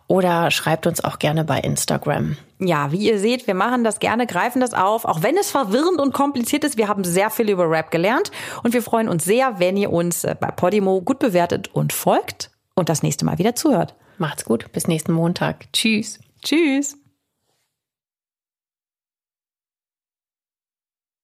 oder schreibt uns auch gerne bei Instagram. Ja, wie ihr seht, wir machen das gerne, greifen das auf, auch wenn es verwirrend und kompliziert ist. Wir haben sehr viel über Rap gelernt und wir freuen uns sehr, wenn ihr uns äh, bei Podimo gut bewertet und folgt und das nächste Mal wieder zuhört. Macht's gut, bis nächsten Montag. Tschüss. Tschüss.